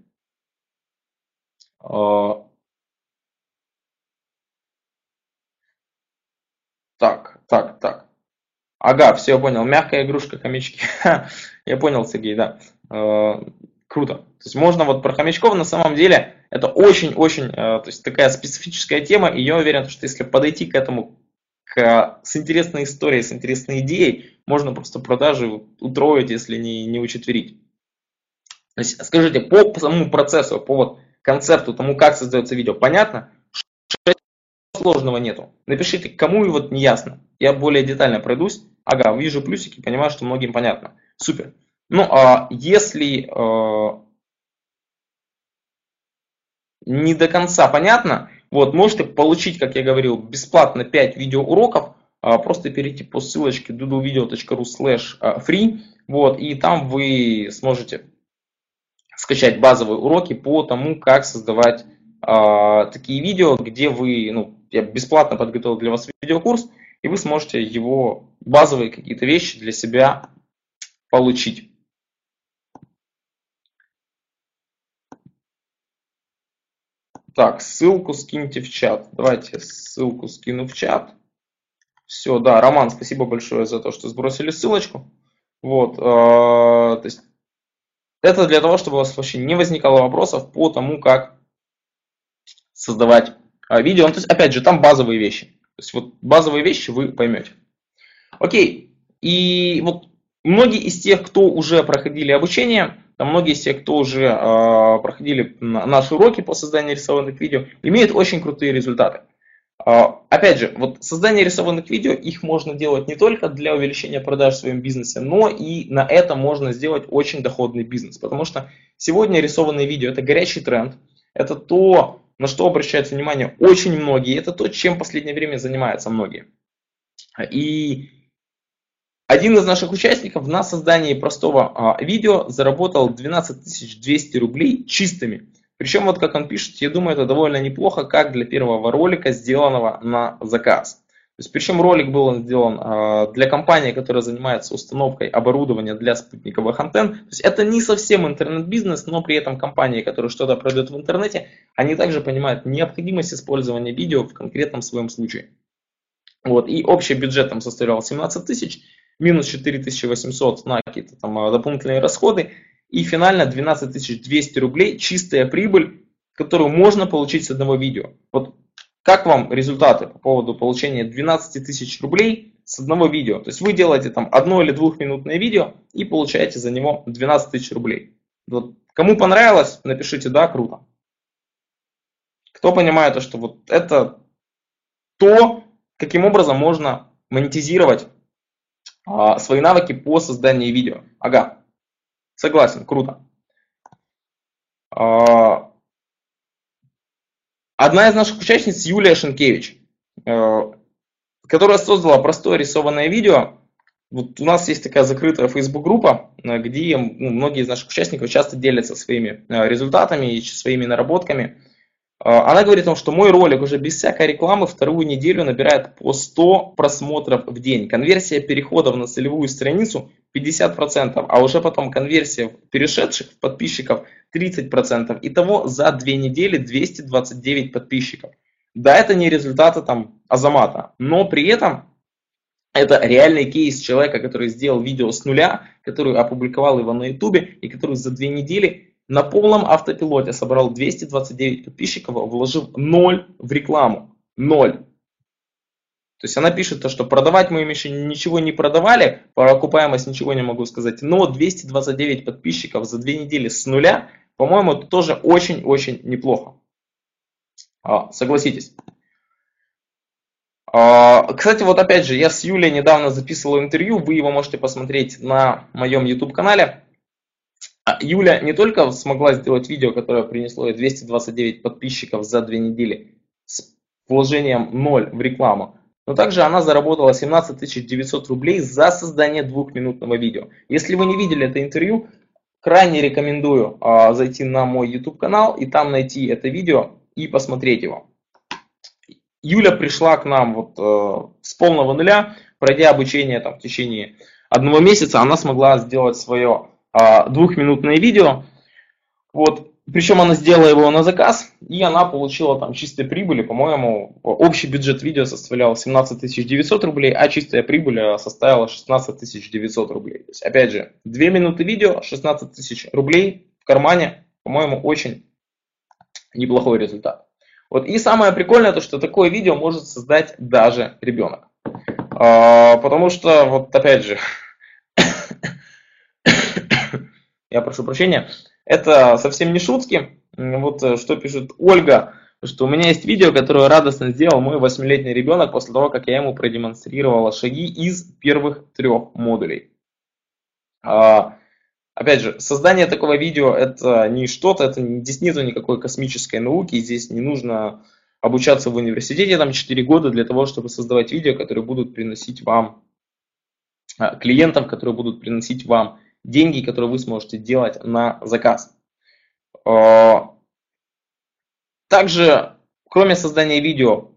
А, Так, так, так. Ага, все, я понял. Мягкая игрушка, хомячки. я понял, Сергей, да. Э, круто. То есть можно вот про хомячков на самом деле это очень-очень, э, то есть такая специфическая тема, и я уверен, что если подойти к этому к, с интересной историей, с интересной идеей, можно просто продажи утроить, если не, не учетверить. То есть, скажите, по, по самому процессу, по вот концепту, тому, как создается видео, понятно? Что сложного нету. Напишите, кому и вот не ясно. Я более детально пройдусь. Ага, вижу плюсики, понимаю, что многим понятно. Супер. Ну, а если э, не до конца понятно, вот, можете получить, как я говорил, бесплатно 5 видеоуроков, э, просто перейти по ссылочке doodlevideo.ru slash free, вот, и там вы сможете скачать базовые уроки по тому, как создавать э, такие видео, где вы, ну, я бесплатно подготовил для вас видеокурс, и вы сможете его базовые какие-то вещи для себя получить. Так, ссылку скиньте в чат. Давайте ссылку скину в чат. Все, да, Роман, спасибо большое за то, что сбросили ссылочку. Вот, э, то есть это для того, чтобы у вас вообще не возникало вопросов по тому, как создавать а, видео. Ну, то есть, опять же, там базовые вещи. То есть, вот базовые вещи вы поймете. Окей. И вот многие из тех, кто уже проходили обучение, там многие из тех, кто уже э, проходили наши уроки по созданию рисованных видео, имеют очень крутые результаты. А, опять же, вот создание рисованных видео, их можно делать не только для увеличения продаж в своем бизнесе, но и на это можно сделать очень доходный бизнес. Потому что сегодня рисованные видео это горячий тренд, это то, на что обращают внимание очень многие, это то, чем в последнее время занимаются многие. И один из наших участников на создании простого а, видео заработал 12 200 рублей чистыми. Причем, вот как он пишет, я думаю, это довольно неплохо, как для первого ролика, сделанного на заказ. То есть, причем ролик был сделан э, для компании, которая занимается установкой оборудования для спутниковых антенн. То есть это не совсем интернет-бизнес, но при этом компании, которые что-то продают в интернете, они также понимают необходимость использования видео в конкретном своем случае. Вот, и общий бюджет там составлял 17 тысяч, минус 4800 на какие-то там а, дополнительные расходы. И финально 12 200 рублей чистая прибыль, которую можно получить с одного видео. Вот как вам результаты по поводу получения 12 тысяч рублей с одного видео? То есть вы делаете там одно или двухминутное видео и получаете за него 12 тысяч рублей. Вот. Кому понравилось, напишите «да, круто». Кто понимает, что вот это то, каким образом можно монетизировать а, свои навыки по созданию видео. Ага, Согласен, круто. А, одна из наших участниц Юлия Шенкевич, э, которая создала простое рисованное видео. Вот у нас есть такая закрытая Facebook группа, э, где ну, многие из наших участников часто делятся своими э, результатами и своими наработками. А, она говорит о том, что мой ролик уже без всякой рекламы вторую неделю набирает по 100 просмотров в день. Конверсия переходов на целевую страницу 50%, а уже потом конверсия перешедших подписчиков 30%. Итого за две недели 229 подписчиков. Да, это не результаты там Азамата, но при этом это реальный кейс человека, который сделал видео с нуля, который опубликовал его на ютубе и который за две недели на полном автопилоте собрал 229 подписчиков, вложив 0 в рекламу. 0. То есть она пишет, то, что продавать мы им еще ничего не продавали, про окупаемость ничего не могу сказать, но 229 подписчиков за две недели с нуля, по-моему, это тоже очень-очень неплохо. А, согласитесь. А, кстати, вот опять же, я с Юлей недавно записывал интервью, вы его можете посмотреть на моем YouTube канале. А Юля не только смогла сделать видео, которое принесло ей 229 подписчиков за две недели с вложением 0 в рекламу, но также она заработала 17 900 рублей за создание двухминутного видео. Если вы не видели это интервью, крайне рекомендую а, зайти на мой YouTube канал и там найти это видео и посмотреть его. Юля пришла к нам вот э, с полного нуля, пройдя обучение там, в течение одного месяца, она смогла сделать свое а, двухминутное видео. Вот. причем она сделала его на заказ, и она получила там чистой прибыли, по-моему, общий бюджет видео составлял 17 900 рублей, а чистая прибыль э, составила 16 900 рублей. То есть, опять же, 2 минуты видео, 16 тысяч рублей в кармане, по-моему, очень неплохой результат. Вот. И самое прикольное, то, что такое видео может создать даже ребенок. А, потому что, вот опять же, я прошу прощения, это совсем не шутки. Вот э, что пишет Ольга, что у меня есть видео, которое радостно сделал мой восьмилетний ребенок после того, как я ему продемонстрировала шаги из первых трех модулей. А, опять же, создание такого видео это не что-то, это здесь нету никакой космической науки, здесь не нужно обучаться в университете там 4 года для того, чтобы создавать видео, которые будут приносить вам а, клиентам, которые будут приносить вам деньги, которые вы сможете делать на заказ. А, также, кроме создания видео,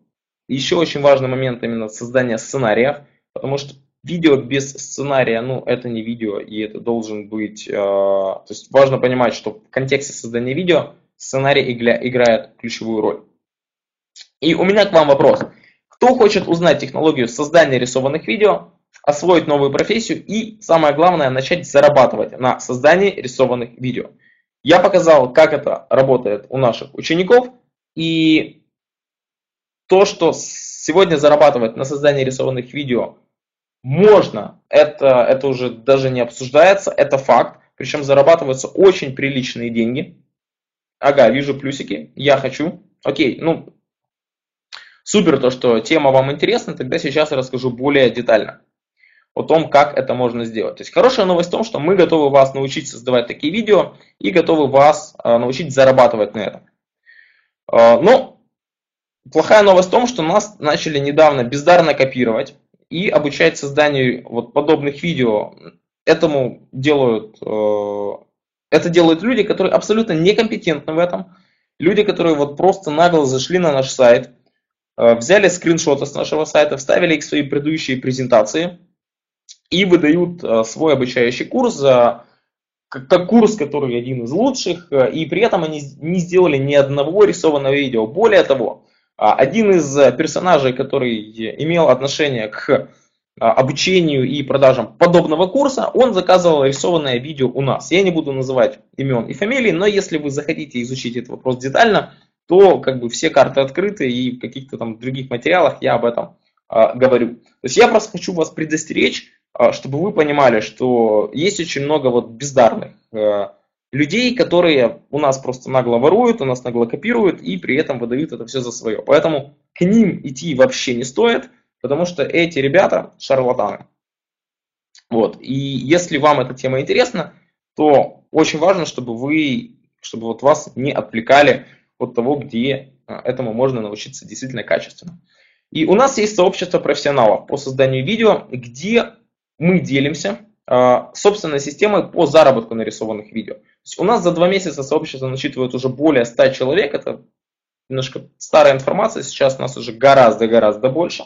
еще очень важный момент именно создания сценариев, потому что видео без сценария, ну, это не видео, и это должен быть, а, то есть важно понимать, что в контексте создания видео сценарий играет ключевую роль. И у меня к вам вопрос. Кто хочет узнать технологию создания рисованных видео, освоить новую профессию и, самое главное, начать зарабатывать на создании рисованных видео. Я показал, как это работает у наших учеников, и то, что сегодня зарабатывать на создании рисованных видео можно, это, это уже даже не обсуждается, это факт, причем зарабатываются очень приличные деньги. Ага, вижу плюсики, я хочу. Окей, ну, супер то, что тема вам интересна, тогда сейчас я расскажу более детально о том, как это можно сделать. То есть хорошая новость в том, что мы готовы вас научить создавать такие видео и готовы вас а, научить зарабатывать на этом. А, но плохая новость в том, что нас начали недавно бездарно копировать и обучать созданию вот подобных видео. Этому делают, а, это делают люди, которые абсолютно некомпетентны в этом. Люди, которые вот просто нагло зашли на наш сайт, взяли скриншоты с нашего сайта, вставили их в свои предыдущие презентации – и выдают э, свой обучающий курс за как курс, который один из лучших, э, и при этом они не сделали ни одного рисованного видео. Более того, а, один из персонажей, который имел отношение к а, обучению и продажам подобного курса, он заказывал рисованное видео у нас. Я не буду называть имен и фамилий, но если вы захотите изучить этот вопрос детально, то как бы все карты открыты и в каких-то там других материалах я об этом а, говорю. То есть я просто хочу вас предостеречь, чтобы вы понимали, что есть очень много вот бездарных э, людей, которые у нас просто нагло воруют, у нас нагло копируют и при этом выдают это все за свое. Поэтому к ним идти вообще не стоит, потому что эти ребята шарлатаны. Вот. И если вам эта тема интересна, то очень важно, чтобы вы, чтобы вот вас не отвлекали от того, где э, этому можно научиться действительно качественно. И у нас есть сообщество профессионалов по созданию видео, где мы делимся а, собственной системой по заработку нарисованных видео. То есть у нас за два месяца сообщество насчитывает уже более 100 человек. Это немножко старая информация, сейчас нас уже гораздо-гораздо больше.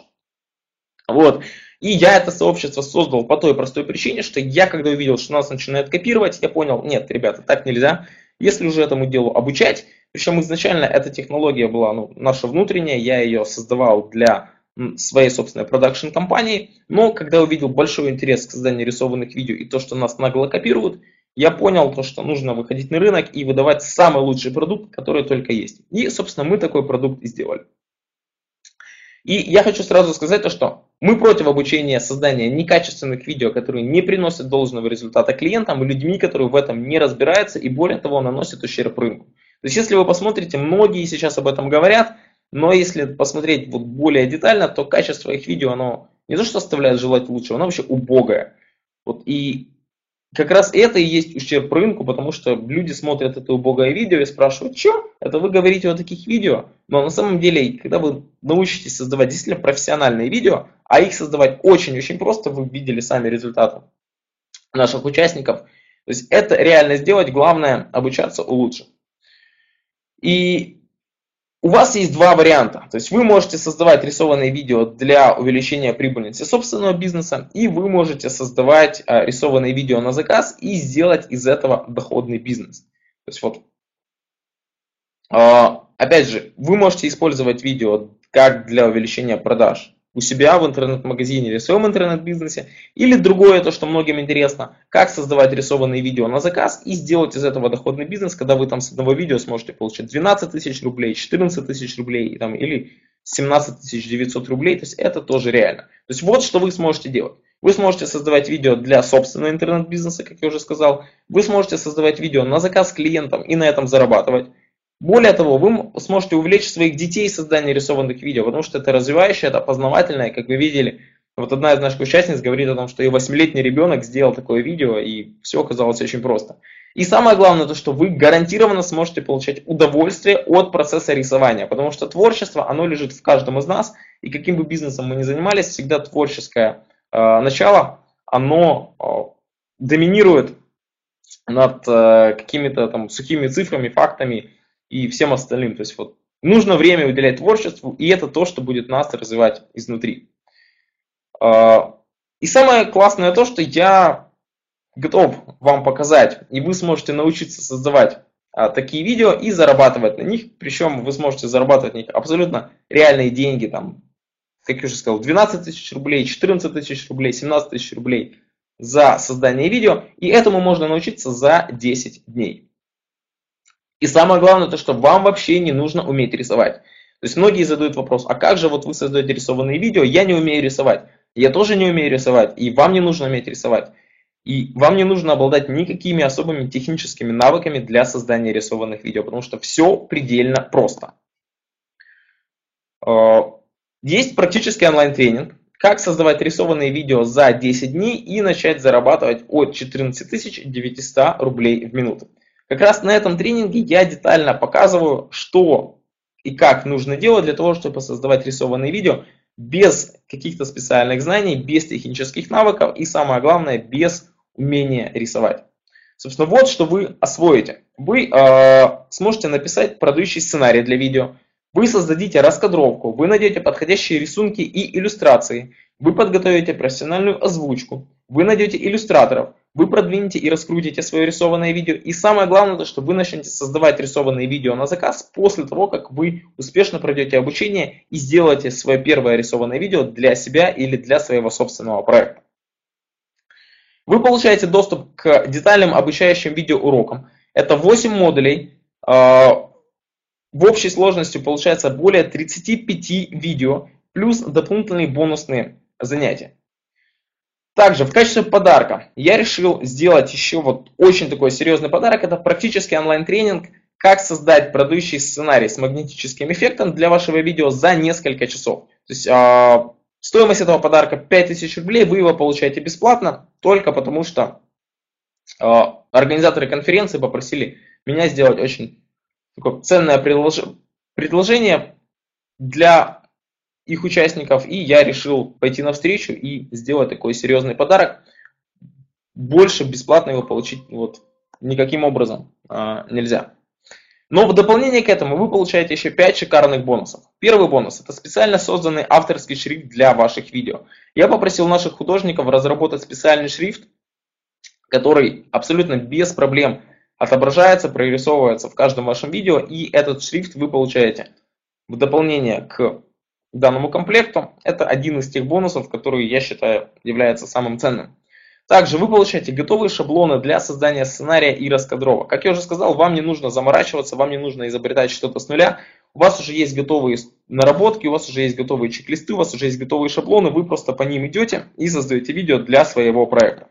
Вот. И я это сообщество создал по той простой причине, что я когда увидел, что нас начинают копировать, я понял, нет, ребята, так нельзя. Если уже этому делу обучать, причем изначально эта технология была ну, наша внутренняя, я ее создавал для своей собственной продакшн компании, но когда увидел большой интерес к созданию рисованных видео и то, что нас нагло копируют, я понял то, что нужно выходить на рынок и выдавать самый лучший продукт, который только есть. И, собственно, мы такой продукт и сделали. И я хочу сразу сказать то, что мы против обучения создания некачественных видео, которые не приносят должного результата клиентам и людьми, которые в этом не разбираются и более того наносят ущерб рынку. То есть если вы посмотрите, многие сейчас об этом говорят, но если посмотреть вот более детально, то качество их видео, оно не то что оставляет желать лучшего, оно вообще убогое. Вот и как раз это и есть ущерб рынку, потому что люди смотрят это убогое видео и спрашивают, что? Это вы говорите о таких видео? Но на самом деле, когда вы научитесь создавать действительно профессиональные видео, а их создавать очень-очень просто, вы видели сами результаты наших участников. То есть это реально сделать, главное обучаться у. И у вас есть два варианта. То есть вы можете создавать рисованные видео для увеличения прибыльности собственного бизнеса, и вы можете создавать а, рисованные видео на заказ и сделать из этого доходный бизнес. То есть вот А, опять же, вы можете использовать видео как для увеличения продаж у себя в интернет-магазине или в своем интернет-бизнесе. Или другое, то, что многим интересно, как создавать рисованные видео на заказ и сделать из этого доходный бизнес, когда вы там с одного видео сможете получить 12 тысяч рублей, 14 тысяч рублей там, или 17 900 рублей. То есть это тоже реально. То есть вот что вы сможете делать. Вы сможете создавать видео для собственного интернет-бизнеса, как я уже сказал. Вы сможете создавать видео на заказ клиентам и на этом зарабатывать. Более того, вы сможете увлечь своих детей созданием рисованных видео, потому что это развивающее, это познавательное, как вы видели. Вот одна из наших участниц говорит о том, что ее восьмилетний ребенок сделал такое видео, и все оказалось очень просто. И самое главное, то, что вы гарантированно сможете получать удовольствие от процесса рисования, потому что творчество, оно лежит в каждом из нас, и каким бы бизнесом мы ни занимались, всегда творческое э, начало, оно э, доминирует над э, какими-то там сухими цифрами, фактами, и всем остальным. То есть вот нужно время уделять творчеству, и это то, что будет нас развивать изнутри. А, и самое классное то, что я готов вам показать, и вы сможете научиться создавать а, такие видео и зарабатывать на них, причем вы сможете зарабатывать на них абсолютно реальные деньги, там, как я уже сказал, 12 тысяч рублей, 14 тысяч рублей, 17 тысяч рублей за создание видео, и этому можно научиться за 10 дней. И самое главное, то, что вам вообще не нужно уметь рисовать. То есть многие задают вопрос, а как же вот вы создаете рисованные видео, я не умею рисовать. Я тоже не умею рисовать, и вам не нужно уметь рисовать. И вам не нужно обладать никакими особыми техническими навыками для создания рисованных видео, потому что все предельно просто. А, есть практический онлайн-тренинг, как создавать рисованные видео за 10 дней и начать зарабатывать от 14 900 рублей в минуту. Как раз на этом тренинге я детально показываю, что и как нужно делать для того, чтобы создавать рисованные видео без каких-то специальных знаний, без технических навыков и самое главное, без умения рисовать. Собственно, вот что вы освоите. Вы э, сможете написать продающий сценарий для видео, вы создадите раскадровку, вы найдете подходящие рисунки и иллюстрации, вы подготовите профессиональную озвучку, вы найдете иллюстраторов, вы продвинете и раскрутите свое рисованное видео. И самое главное, то, что вы начнете создавать рисованные видео на заказ после того, как вы успешно пройдете обучение и сделаете свое первое рисованное видео для себя или для своего собственного проекта. Вы получаете доступ к детальным обучающим видеоурокам. Это 8 модулей. А, в общей сложности получается более 35 видео, плюс дополнительные бонусные занятия. Также в качестве подарка я решил сделать еще вот очень такой серьезный подарок. Это практически онлайн-тренинг, как создать продающий сценарий с магнетическим эффектом для вашего видео за несколько часов. То есть э, стоимость этого подарка 5000 рублей, вы его получаете бесплатно, только потому что э, организаторы конференции попросили меня сделать очень такое ценное предложение для их участников, и я решил пойти навстречу и сделать такой серьезный подарок. Больше бесплатно его получить вот никаким образом а, нельзя. Но в дополнение к этому вы получаете еще 5 шикарных бонусов. Первый бонус – это специально созданный авторский шрифт для ваших видео. Я попросил наших художников разработать специальный шрифт, который абсолютно без проблем отображается, прорисовывается в каждом вашем видео, и этот шрифт вы получаете в дополнение к данному комплекту. Это один из тех бонусов, который я считаю является самым ценным. Также вы получаете готовые шаблоны для создания сценария и раскадровок. Как я уже сказал, вам не нужно заморачиваться, вам не нужно изобретать что-то с нуля. У вас уже есть готовые наработки, у вас уже есть готовые чек-листы, у вас уже есть готовые шаблоны, вы просто по ним идете и создаете видео для своего проекта.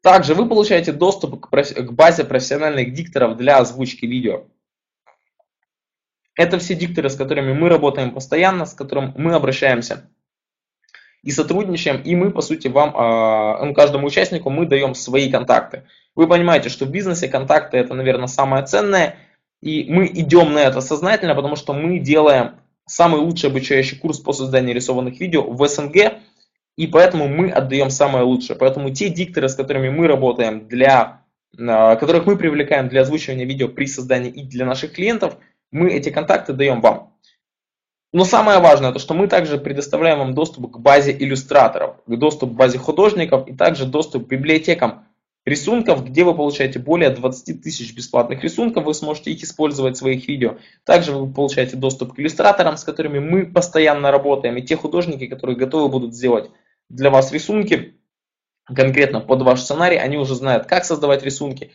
Также вы получаете доступ к базе профессиональных дикторов для озвучки видео. Это все дикторы, с которыми мы работаем постоянно, с которым мы обращаемся и сотрудничаем, и мы, по сути, вам, а, ну, каждому участнику мы даем свои контакты. Вы понимаете, что в бизнесе контакты это, наверное, самое ценное, и мы идем на это сознательно, потому что мы делаем самый лучший обучающий курс по созданию рисованных видео в СНГ, и поэтому мы отдаем самое лучшее. Поэтому те дикторы, с которыми мы работаем, для, которых мы привлекаем для озвучивания видео при создании и для наших клиентов – мы эти контакты даем вам. Но самое важное, то что мы также предоставляем вам доступ к базе иллюстраторов, доступ к базе художников и также доступ к библиотекам рисунков, где вы получаете более 20 тысяч бесплатных рисунков, вы сможете их использовать в своих видео. Также вы получаете доступ к иллюстраторам, с которыми мы постоянно работаем, и те художники, которые готовы будут сделать для вас рисунки, конкретно под ваш сценарий, они уже знают, как создавать рисунки,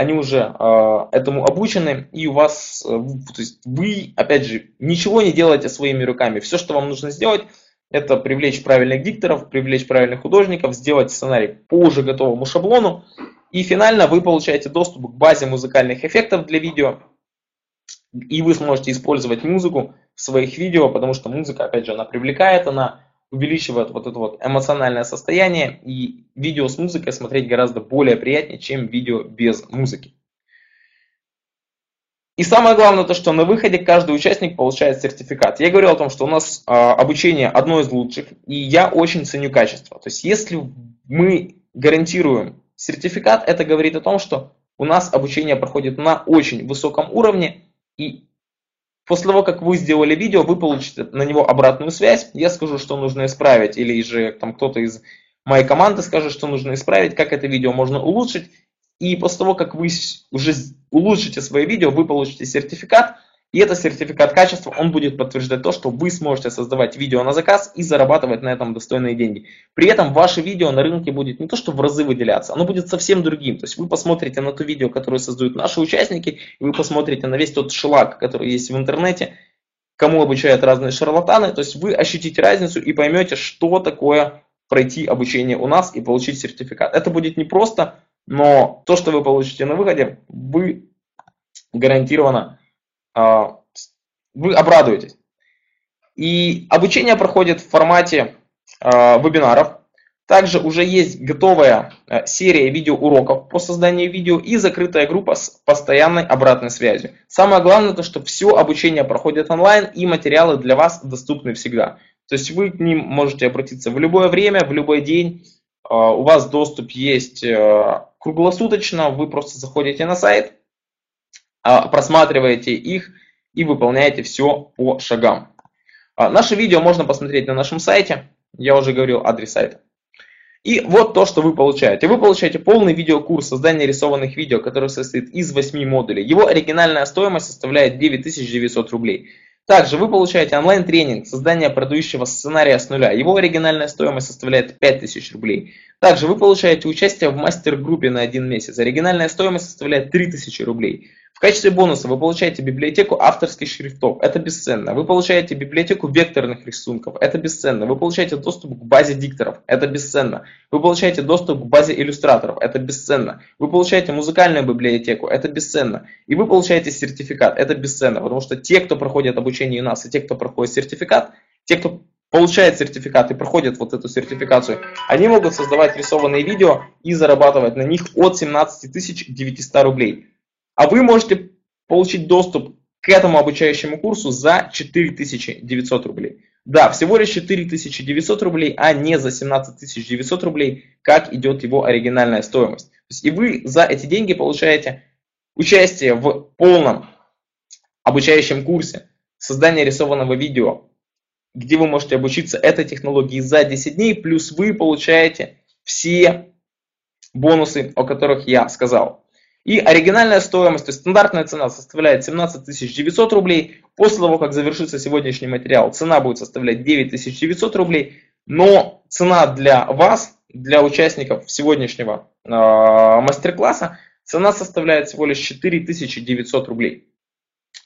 они уже э, этому обучены, и у вас, э, то есть вы, опять же, ничего не делаете своими руками. Все, что вам нужно сделать, это привлечь правильных дикторов, привлечь правильных художников, сделать сценарий по уже готовому шаблону. И финально вы получаете доступ к базе музыкальных эффектов для видео. И вы сможете использовать музыку в своих видео, потому что музыка, опять же, она привлекает, она увеличивает вот это вот эмоциональное состояние. И видео с музыкой смотреть гораздо более приятнее, чем видео без музыки. И самое главное то, что на выходе каждый участник получает сертификат. Я говорил о том, что у нас э, обучение одно из лучших, и я очень ценю качество. То есть если мы гарантируем сертификат, это говорит о том, что у нас обучение проходит на очень высоком уровне, и после того, как вы сделали видео, вы получите на него обратную связь, я скажу, что нужно исправить, или же там кто-то из моей команды скажет, что нужно исправить, как это видео можно улучшить, и после того, как вы уже улучшите свое видео, вы получите сертификат. И этот сертификат качества, он будет подтверждать то, что вы сможете создавать видео на заказ и зарабатывать на этом достойные деньги. При этом ваше видео на рынке будет не то, что в разы выделяться, оно будет совсем другим. То есть вы посмотрите на то видео, которое создают наши участники, и вы посмотрите на весь тот шлак, который есть в интернете, кому обучают разные шарлатаны. То есть вы ощутите разницу и поймете, что такое пройти обучение у нас и получить сертификат. Это будет не просто но то, что вы получите на выходе, вы гарантированно, вы обрадуетесь. И обучение проходит в формате а, вебинаров. Также уже есть готовая а, серия видеоуроков по созданию видео и закрытая группа с постоянной обратной связью. Самое главное, то, что все обучение проходит онлайн и материалы для вас доступны всегда. То есть вы к ним можете обратиться в любое время, в любой день. У вас доступ есть круглосуточно, вы просто заходите на сайт, а, просматриваете их и выполняете все по шагам. А, наше видео можно посмотреть на нашем сайте, я уже говорил адрес сайта. И вот то, что вы получаете. Вы получаете полный видеокурс создания рисованных видео, который состоит из 8 модулей. Его оригинальная стоимость составляет 9900 рублей. Также вы получаете онлайн-тренинг создания продающего сценария с нуля. Его оригинальная стоимость составляет 5000 рублей. Также вы получаете участие в мастер-группе на один месяц. Оригинальная стоимость составляет 3000 рублей. В качестве бонуса вы получаете библиотеку авторских шрифтов. Это бесценно. Вы получаете библиотеку векторных рисунков. Это бесценно. Вы получаете доступ к базе дикторов. Это бесценно. Вы получаете доступ к базе иллюстраторов. Это бесценно. Вы получаете музыкальную библиотеку. Это бесценно. И вы получаете сертификат. Это бесценно. Потому что те, кто проходит обучение у нас, и те, кто проходит сертификат, те, кто получает сертификат и проходит вот эту сертификацию, они могут создавать рисованные видео и зарабатывать на них от 17 900 рублей. А вы можете получить доступ к этому обучающему курсу за 4900 рублей. Да, всего лишь 4900 рублей, а не за 17 900 рублей, как идет его оригинальная стоимость. То есть и вы за эти деньги получаете участие в полном обучающем курсе создания рисованного видео, где вы можете обучиться этой технологии за 10 дней, плюс вы получаете все бонусы, о которых я сказал. И оригинальная стоимость, то есть стандартная цена составляет 17 900 рублей. После того, как завершится сегодняшний материал, цена будет составлять 9 900 рублей. Но цена для вас, для участников сегодняшнего э, мастер-класса, цена составляет всего лишь 4 900 рублей.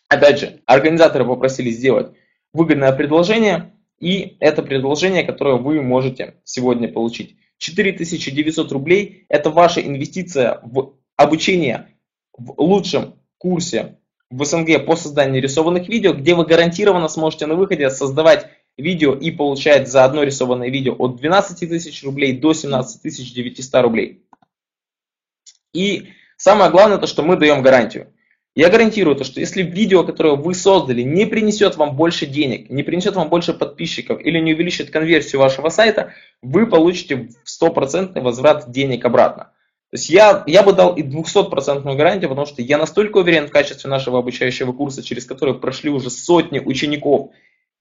Опять же, организаторы попросили сделать выгодное предложение, и это предложение, которое вы можете сегодня получить. 4900 рублей – это ваша инвестиция в обучение в лучшем курсе в СНГ по созданию рисованных видео, где вы гарантированно сможете на выходе создавать видео и получать за одно рисованное видео от 12 тысяч рублей до 17 900 рублей. И самое главное, то, что мы даем гарантию. Я гарантирую то, что если видео, которое вы создали, не принесет вам больше денег, не принесет вам больше подписчиков или не увеличит конверсию вашего сайта, вы получите стопроцентный возврат денег обратно. То есть я, я бы дал и 200% гарантию, потому что я настолько уверен в качестве нашего обучающего курса, через который прошли уже сотни учеников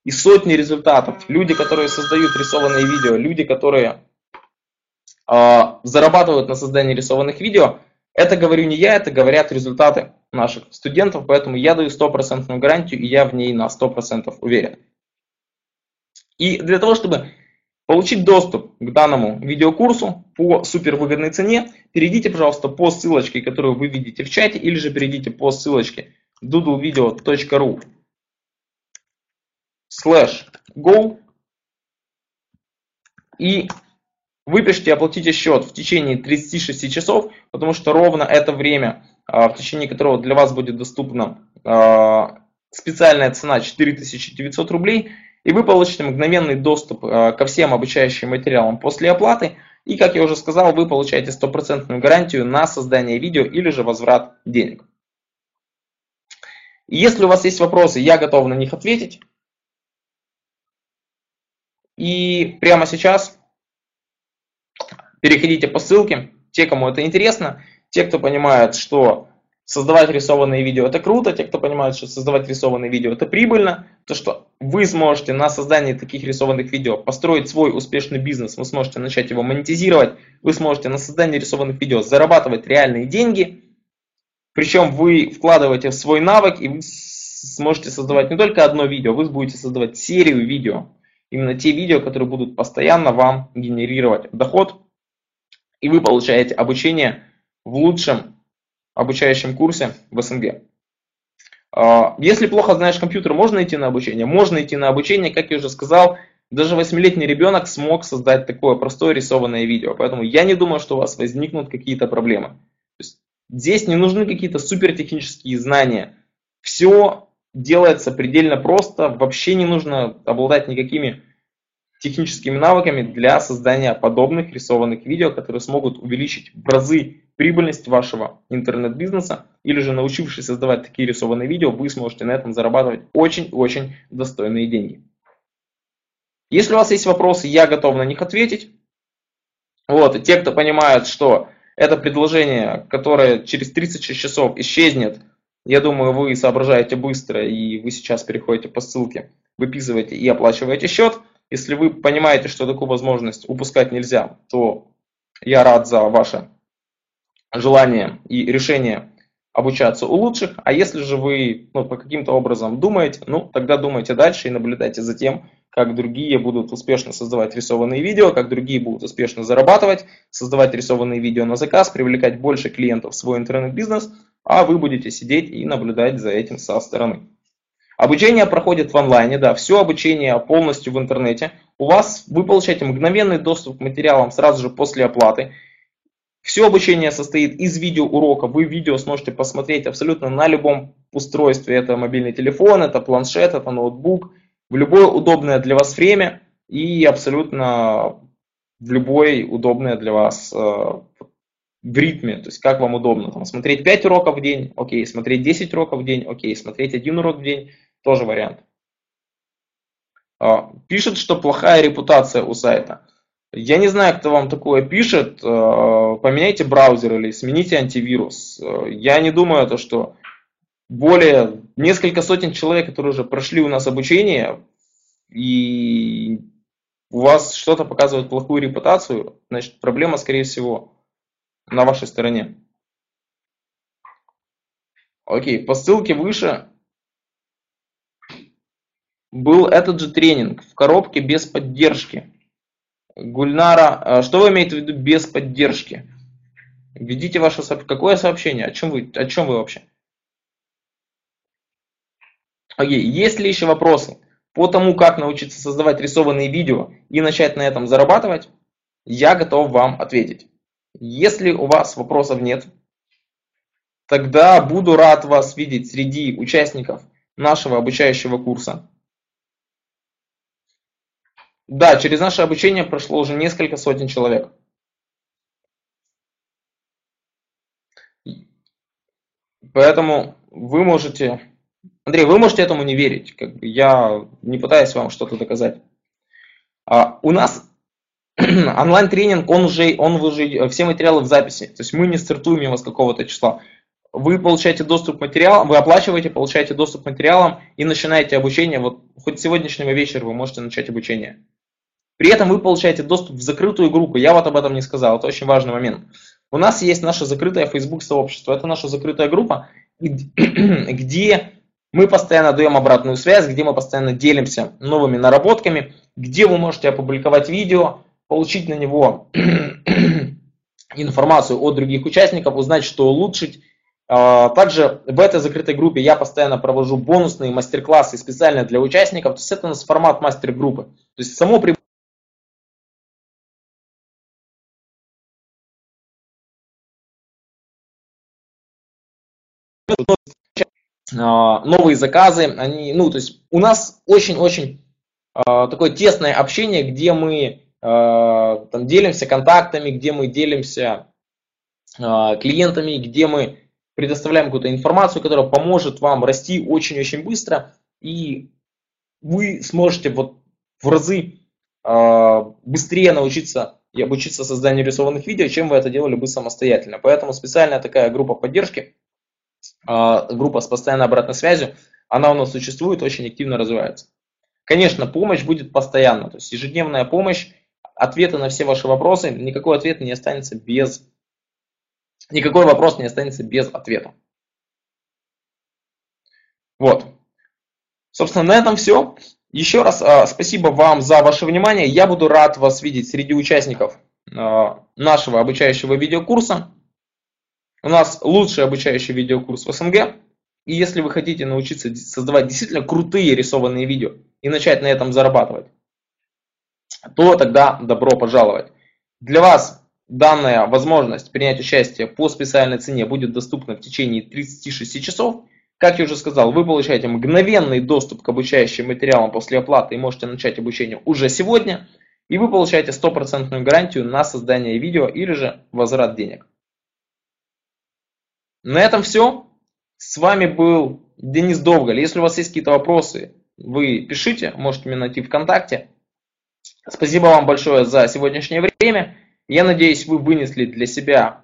и сотни результатов. Люди, которые создают рисованные видео, люди, которые э, зарабатывают на создании рисованных видео. Это говорю не я, это говорят результаты наших студентов, поэтому я даю стопроцентную гарантию, и я в ней на 100% уверен. И для того, чтобы получить доступ к данному видеокурсу по супервыгодной цене, перейдите, пожалуйста, по ссылочке, которую вы видите в чате, или же перейдите по ссылочке doodlevideo.ru slash go. И выпишите, оплатите счет в течение 36 часов, потому что ровно это время, а, в течение которого для вас будет доступна а, специальная цена 4900 рублей, и вы получите мгновенный доступ а, ко всем обучающим материалам после оплаты, и, как я уже сказал, вы получаете стопроцентную гарантию на создание видео или же возврат денег. Если у вас есть вопросы, я готов на них ответить. И прямо сейчас переходите по ссылке, те, кому это интересно, те, кто понимает, что создавать рисованные видео это круто, те, кто понимает, что создавать рисованные видео это прибыльно, то что вы сможете на создании таких рисованных видео построить свой успешный бизнес, вы сможете начать его монетизировать, вы сможете на создании рисованных видео зарабатывать реальные деньги, причем вы вкладываете в свой навык и вы сможете создавать не только одно видео, вы будете создавать серию видео, именно те видео, которые будут постоянно вам генерировать доход, и вы получаете обучение в лучшем обучающем курсе в СНГ. А, если плохо знаешь компьютер, можно идти на обучение? Можно идти на обучение, как я уже сказал, даже 8-летний ребенок смог создать такое простое рисованное видео. Поэтому я не думаю, что у вас возникнут какие-то проблемы. здесь не нужны какие-то супертехнические знания. Все делается предельно просто. Вообще не нужно обладать никакими техническими навыками для создания подобных рисованных видео, которые смогут увеличить в разы прибыльность вашего интернет-бизнеса, или же научившись создавать такие рисованные видео, вы сможете на этом зарабатывать очень-очень достойные деньги. Если у вас есть вопросы, я готов на них ответить. Вот, те, кто понимает, что это предложение, которое через 36 часов исчезнет, я думаю, вы соображаете быстро, и вы сейчас переходите по ссылке, выписываете и оплачиваете счет – если вы понимаете, что такую возможность упускать нельзя, то я рад за ваше желание и решение обучаться у лучших. А если же вы ну, по каким-то образом думаете, ну тогда думайте дальше и наблюдайте за тем, как другие будут успешно создавать рисованные видео, как другие будут успешно зарабатывать, создавать рисованные видео на заказ, привлекать больше клиентов в свой интернет-бизнес, а вы будете сидеть и наблюдать за этим со стороны. Обучение проходит в онлайне, да, все обучение полностью в интернете. У вас вы получаете мгновенный доступ к материалам сразу же после оплаты. Все обучение состоит из видеоурока. Вы видео сможете посмотреть абсолютно на любом устройстве. Это мобильный телефон, это планшет, это ноутбук. В любое удобное для вас время и абсолютно в любой удобное для вас э, в ритме, то есть как вам удобно. Там, смотреть 5 уроков в день, окей, смотреть 10 уроков в день, окей, смотреть один урок в день, тоже вариант. А, пишет, что плохая репутация у сайта. Я не знаю, кто вам такое пишет. А, поменяйте браузер или смените антивирус. А, я не думаю, то, что более несколько сотен человек, которые уже прошли у нас обучение, и у вас что-то показывает плохую репутацию, значит проблема, скорее всего, на вашей стороне. Окей, по ссылке выше был этот же тренинг в коробке без поддержки. Гульнара, а что вы имеете в виду без поддержки? Введите ваше сообщение. Какое сообщение? О чем вы, о чем вы вообще? Окей, есть ли еще вопросы по тому, как научиться создавать рисованные видео и начать на этом зарабатывать? Я готов вам ответить. Если у вас вопросов нет, тогда буду рад вас видеть среди участников нашего обучающего курса. Да, через наше обучение прошло уже несколько сотен человек. Поэтому вы можете... Андрей, вы можете этому не верить. Как бы я не пытаюсь вам что-то доказать. А, у нас онлайн-тренинг, он уже, он уже все материалы в записи. То есть мы не стартуем его с какого-то числа. Вы получаете доступ к материалам, вы оплачиваете, получаете доступ к материалам и начинаете обучение. Вот хоть сегодняшнего вечера вы можете начать обучение. При этом вы получаете доступ в закрытую группу. Я вот об этом не сказал, это очень важный момент. У нас есть наше закрытое Facebook сообщество. Это наша закрытая группа, где мы постоянно даем обратную связь, где мы постоянно делимся новыми наработками, где вы можете опубликовать видео, получить на него информацию от других участников, узнать, что улучшить. А, также в этой закрытой группе я постоянно провожу бонусные мастер-классы специально для участников. То есть это у нас формат мастер-группы. То есть само А, новые заказы, они, ну, то есть у нас очень-очень а, такое тесное общение, где мы а, там делимся контактами, где мы делимся клиентами, где мы предоставляем какую-то информацию, которая поможет вам расти очень-очень быстро, и вы сможете вот в разы быстрее научиться и обучиться созданию рисованных видео, чем вы это делали бы самостоятельно. Поэтому специальная такая группа поддержки а, группа с постоянной обратной связью, она у нас существует, очень активно развивается. Конечно, помощь будет постоянно, то есть ежедневная помощь, ответы на все ваши вопросы, никакой ответ не останется без, никакой вопрос не останется без ответа. Вот. Собственно, на этом все. Еще раз а, спасибо вам за ваше внимание. Я буду рад вас видеть среди участников а, нашего обучающего видеокурса. У нас лучший обучающий видеокурс в СНГ. И если вы хотите научиться создавать действительно крутые рисованные видео и начать на этом зарабатывать, то тогда добро пожаловать. Для вас данная возможность принять участие по специальной цене будет доступна в течение 36 часов. Как я уже сказал, вы получаете мгновенный доступ к обучающим материалам после оплаты и можете начать обучение уже сегодня. И вы получаете стопроцентную гарантию на создание видео или же возврат денег. На этом все. С вами был Денис Довголь. Если у вас есть какие-то вопросы, вы пишите, можете меня найти ВКонтакте. Спасибо вам большое за сегодняшнее время. Я надеюсь, вы вынесли для себя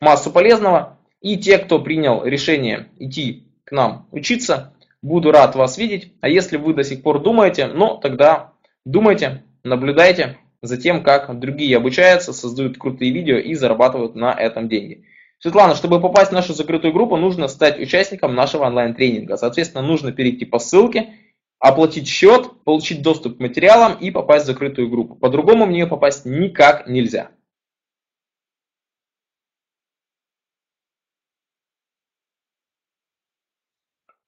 массу полезного. И те, кто принял решение идти к нам учиться, буду рад вас видеть. А если вы до сих пор думаете, ну тогда думайте, наблюдайте за тем, как другие обучаются, создают крутые видео и зарабатывают на этом деньги. Светлана, чтобы попасть в нашу закрытую группу, нужно стать участником нашего онлайн-тренинга. Соответственно, нужно перейти по ссылке, оплатить счет, получить доступ к материалам и попасть в закрытую группу. По-другому в нее попасть никак нельзя.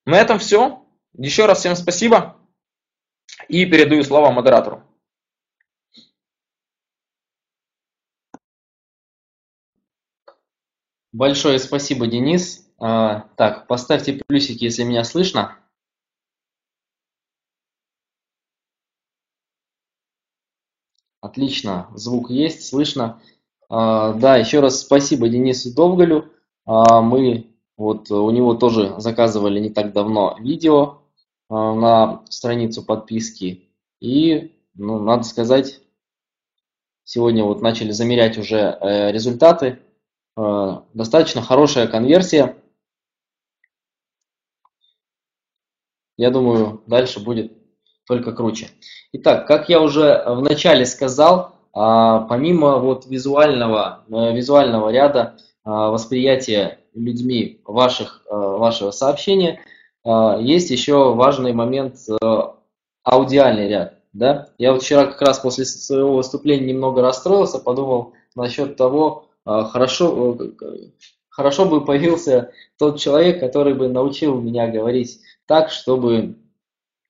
На этом все. Еще раз всем спасибо и передаю слово модератору. Большое спасибо, Денис. А, так, поставьте плюсики, если меня слышно. Отлично, звук есть, слышно. А, да, еще раз спасибо Денису Довголю. А, мы вот у него тоже заказывали не так давно видео на страницу подписки. И, ну, надо сказать, сегодня вот начали замерять уже э, результаты. Э, достаточно хорошая конверсия. Я думаю, дальше будет только круче. Итак, как я уже вначале сказал, а, помимо вот визуального, э, визуального ряда восприятия людьми ваших, э, вашего сообщения, есть еще важный момент аудиальный ряд. Да? Я вот вчера как раз после своего выступления немного расстроился, подумал насчет того, хорошо, э, хорошо бы появился тот человек, который бы научил меня говорить так, чтобы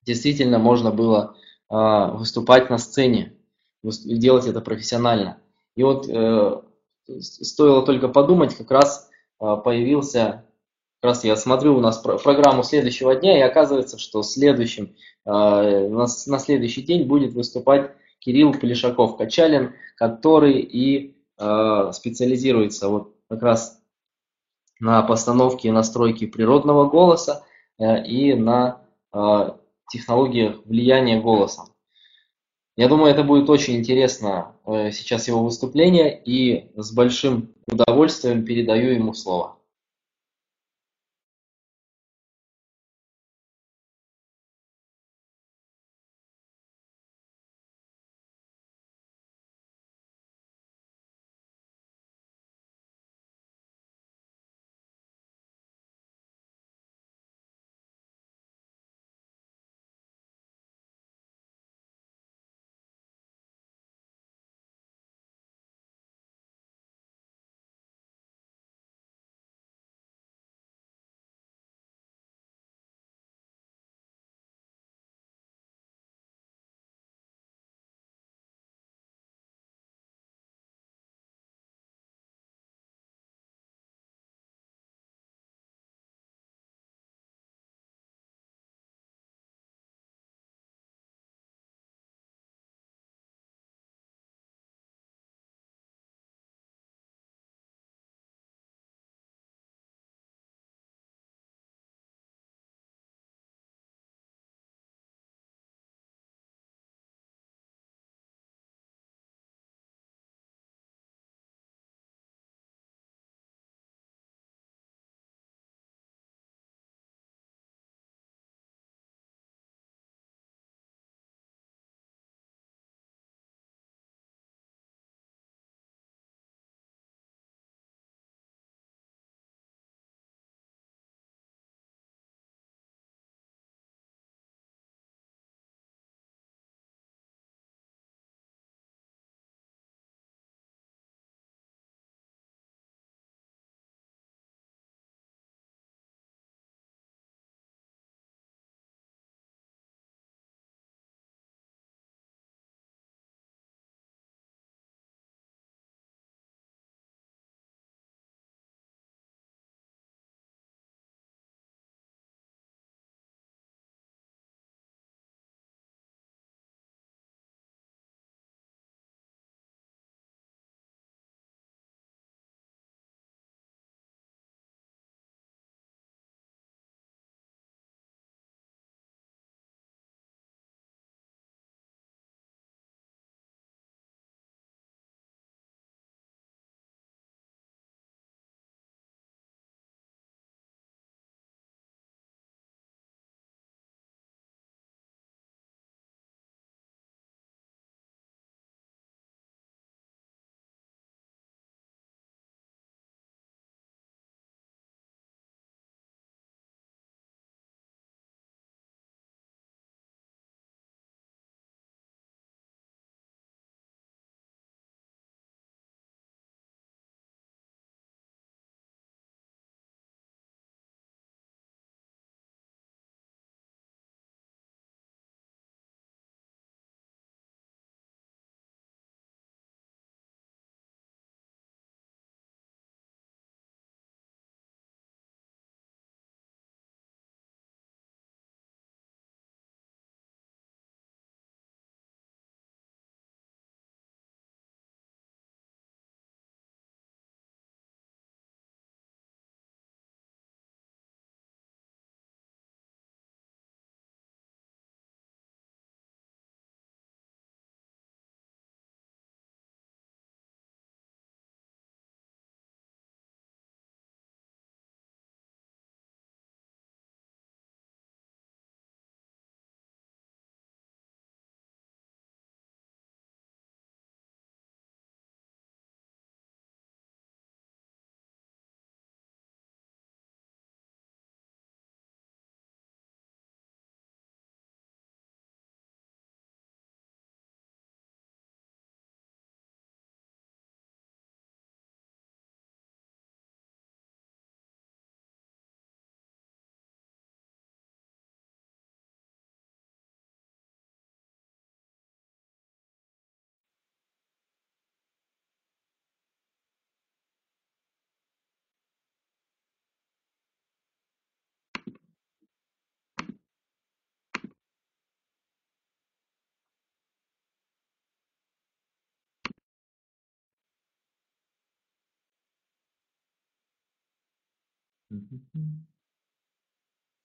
действительно можно было а, выступать на сцене, делать это профессионально. И вот э, стоило только подумать, как раз а, появился, как раз я смотрю у нас программу следующего дня, и оказывается, что следующим, на следующий день будет выступать Кирилл Полишаков-Качалин, который и специализируется вот как раз на постановке и настройке природного голоса э, и на э, технологиях влияния голосом. Я думаю, это будет очень интересно сейчас его выступление, и с большим удовольствием передаю ему слово.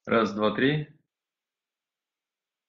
Раз, два, три.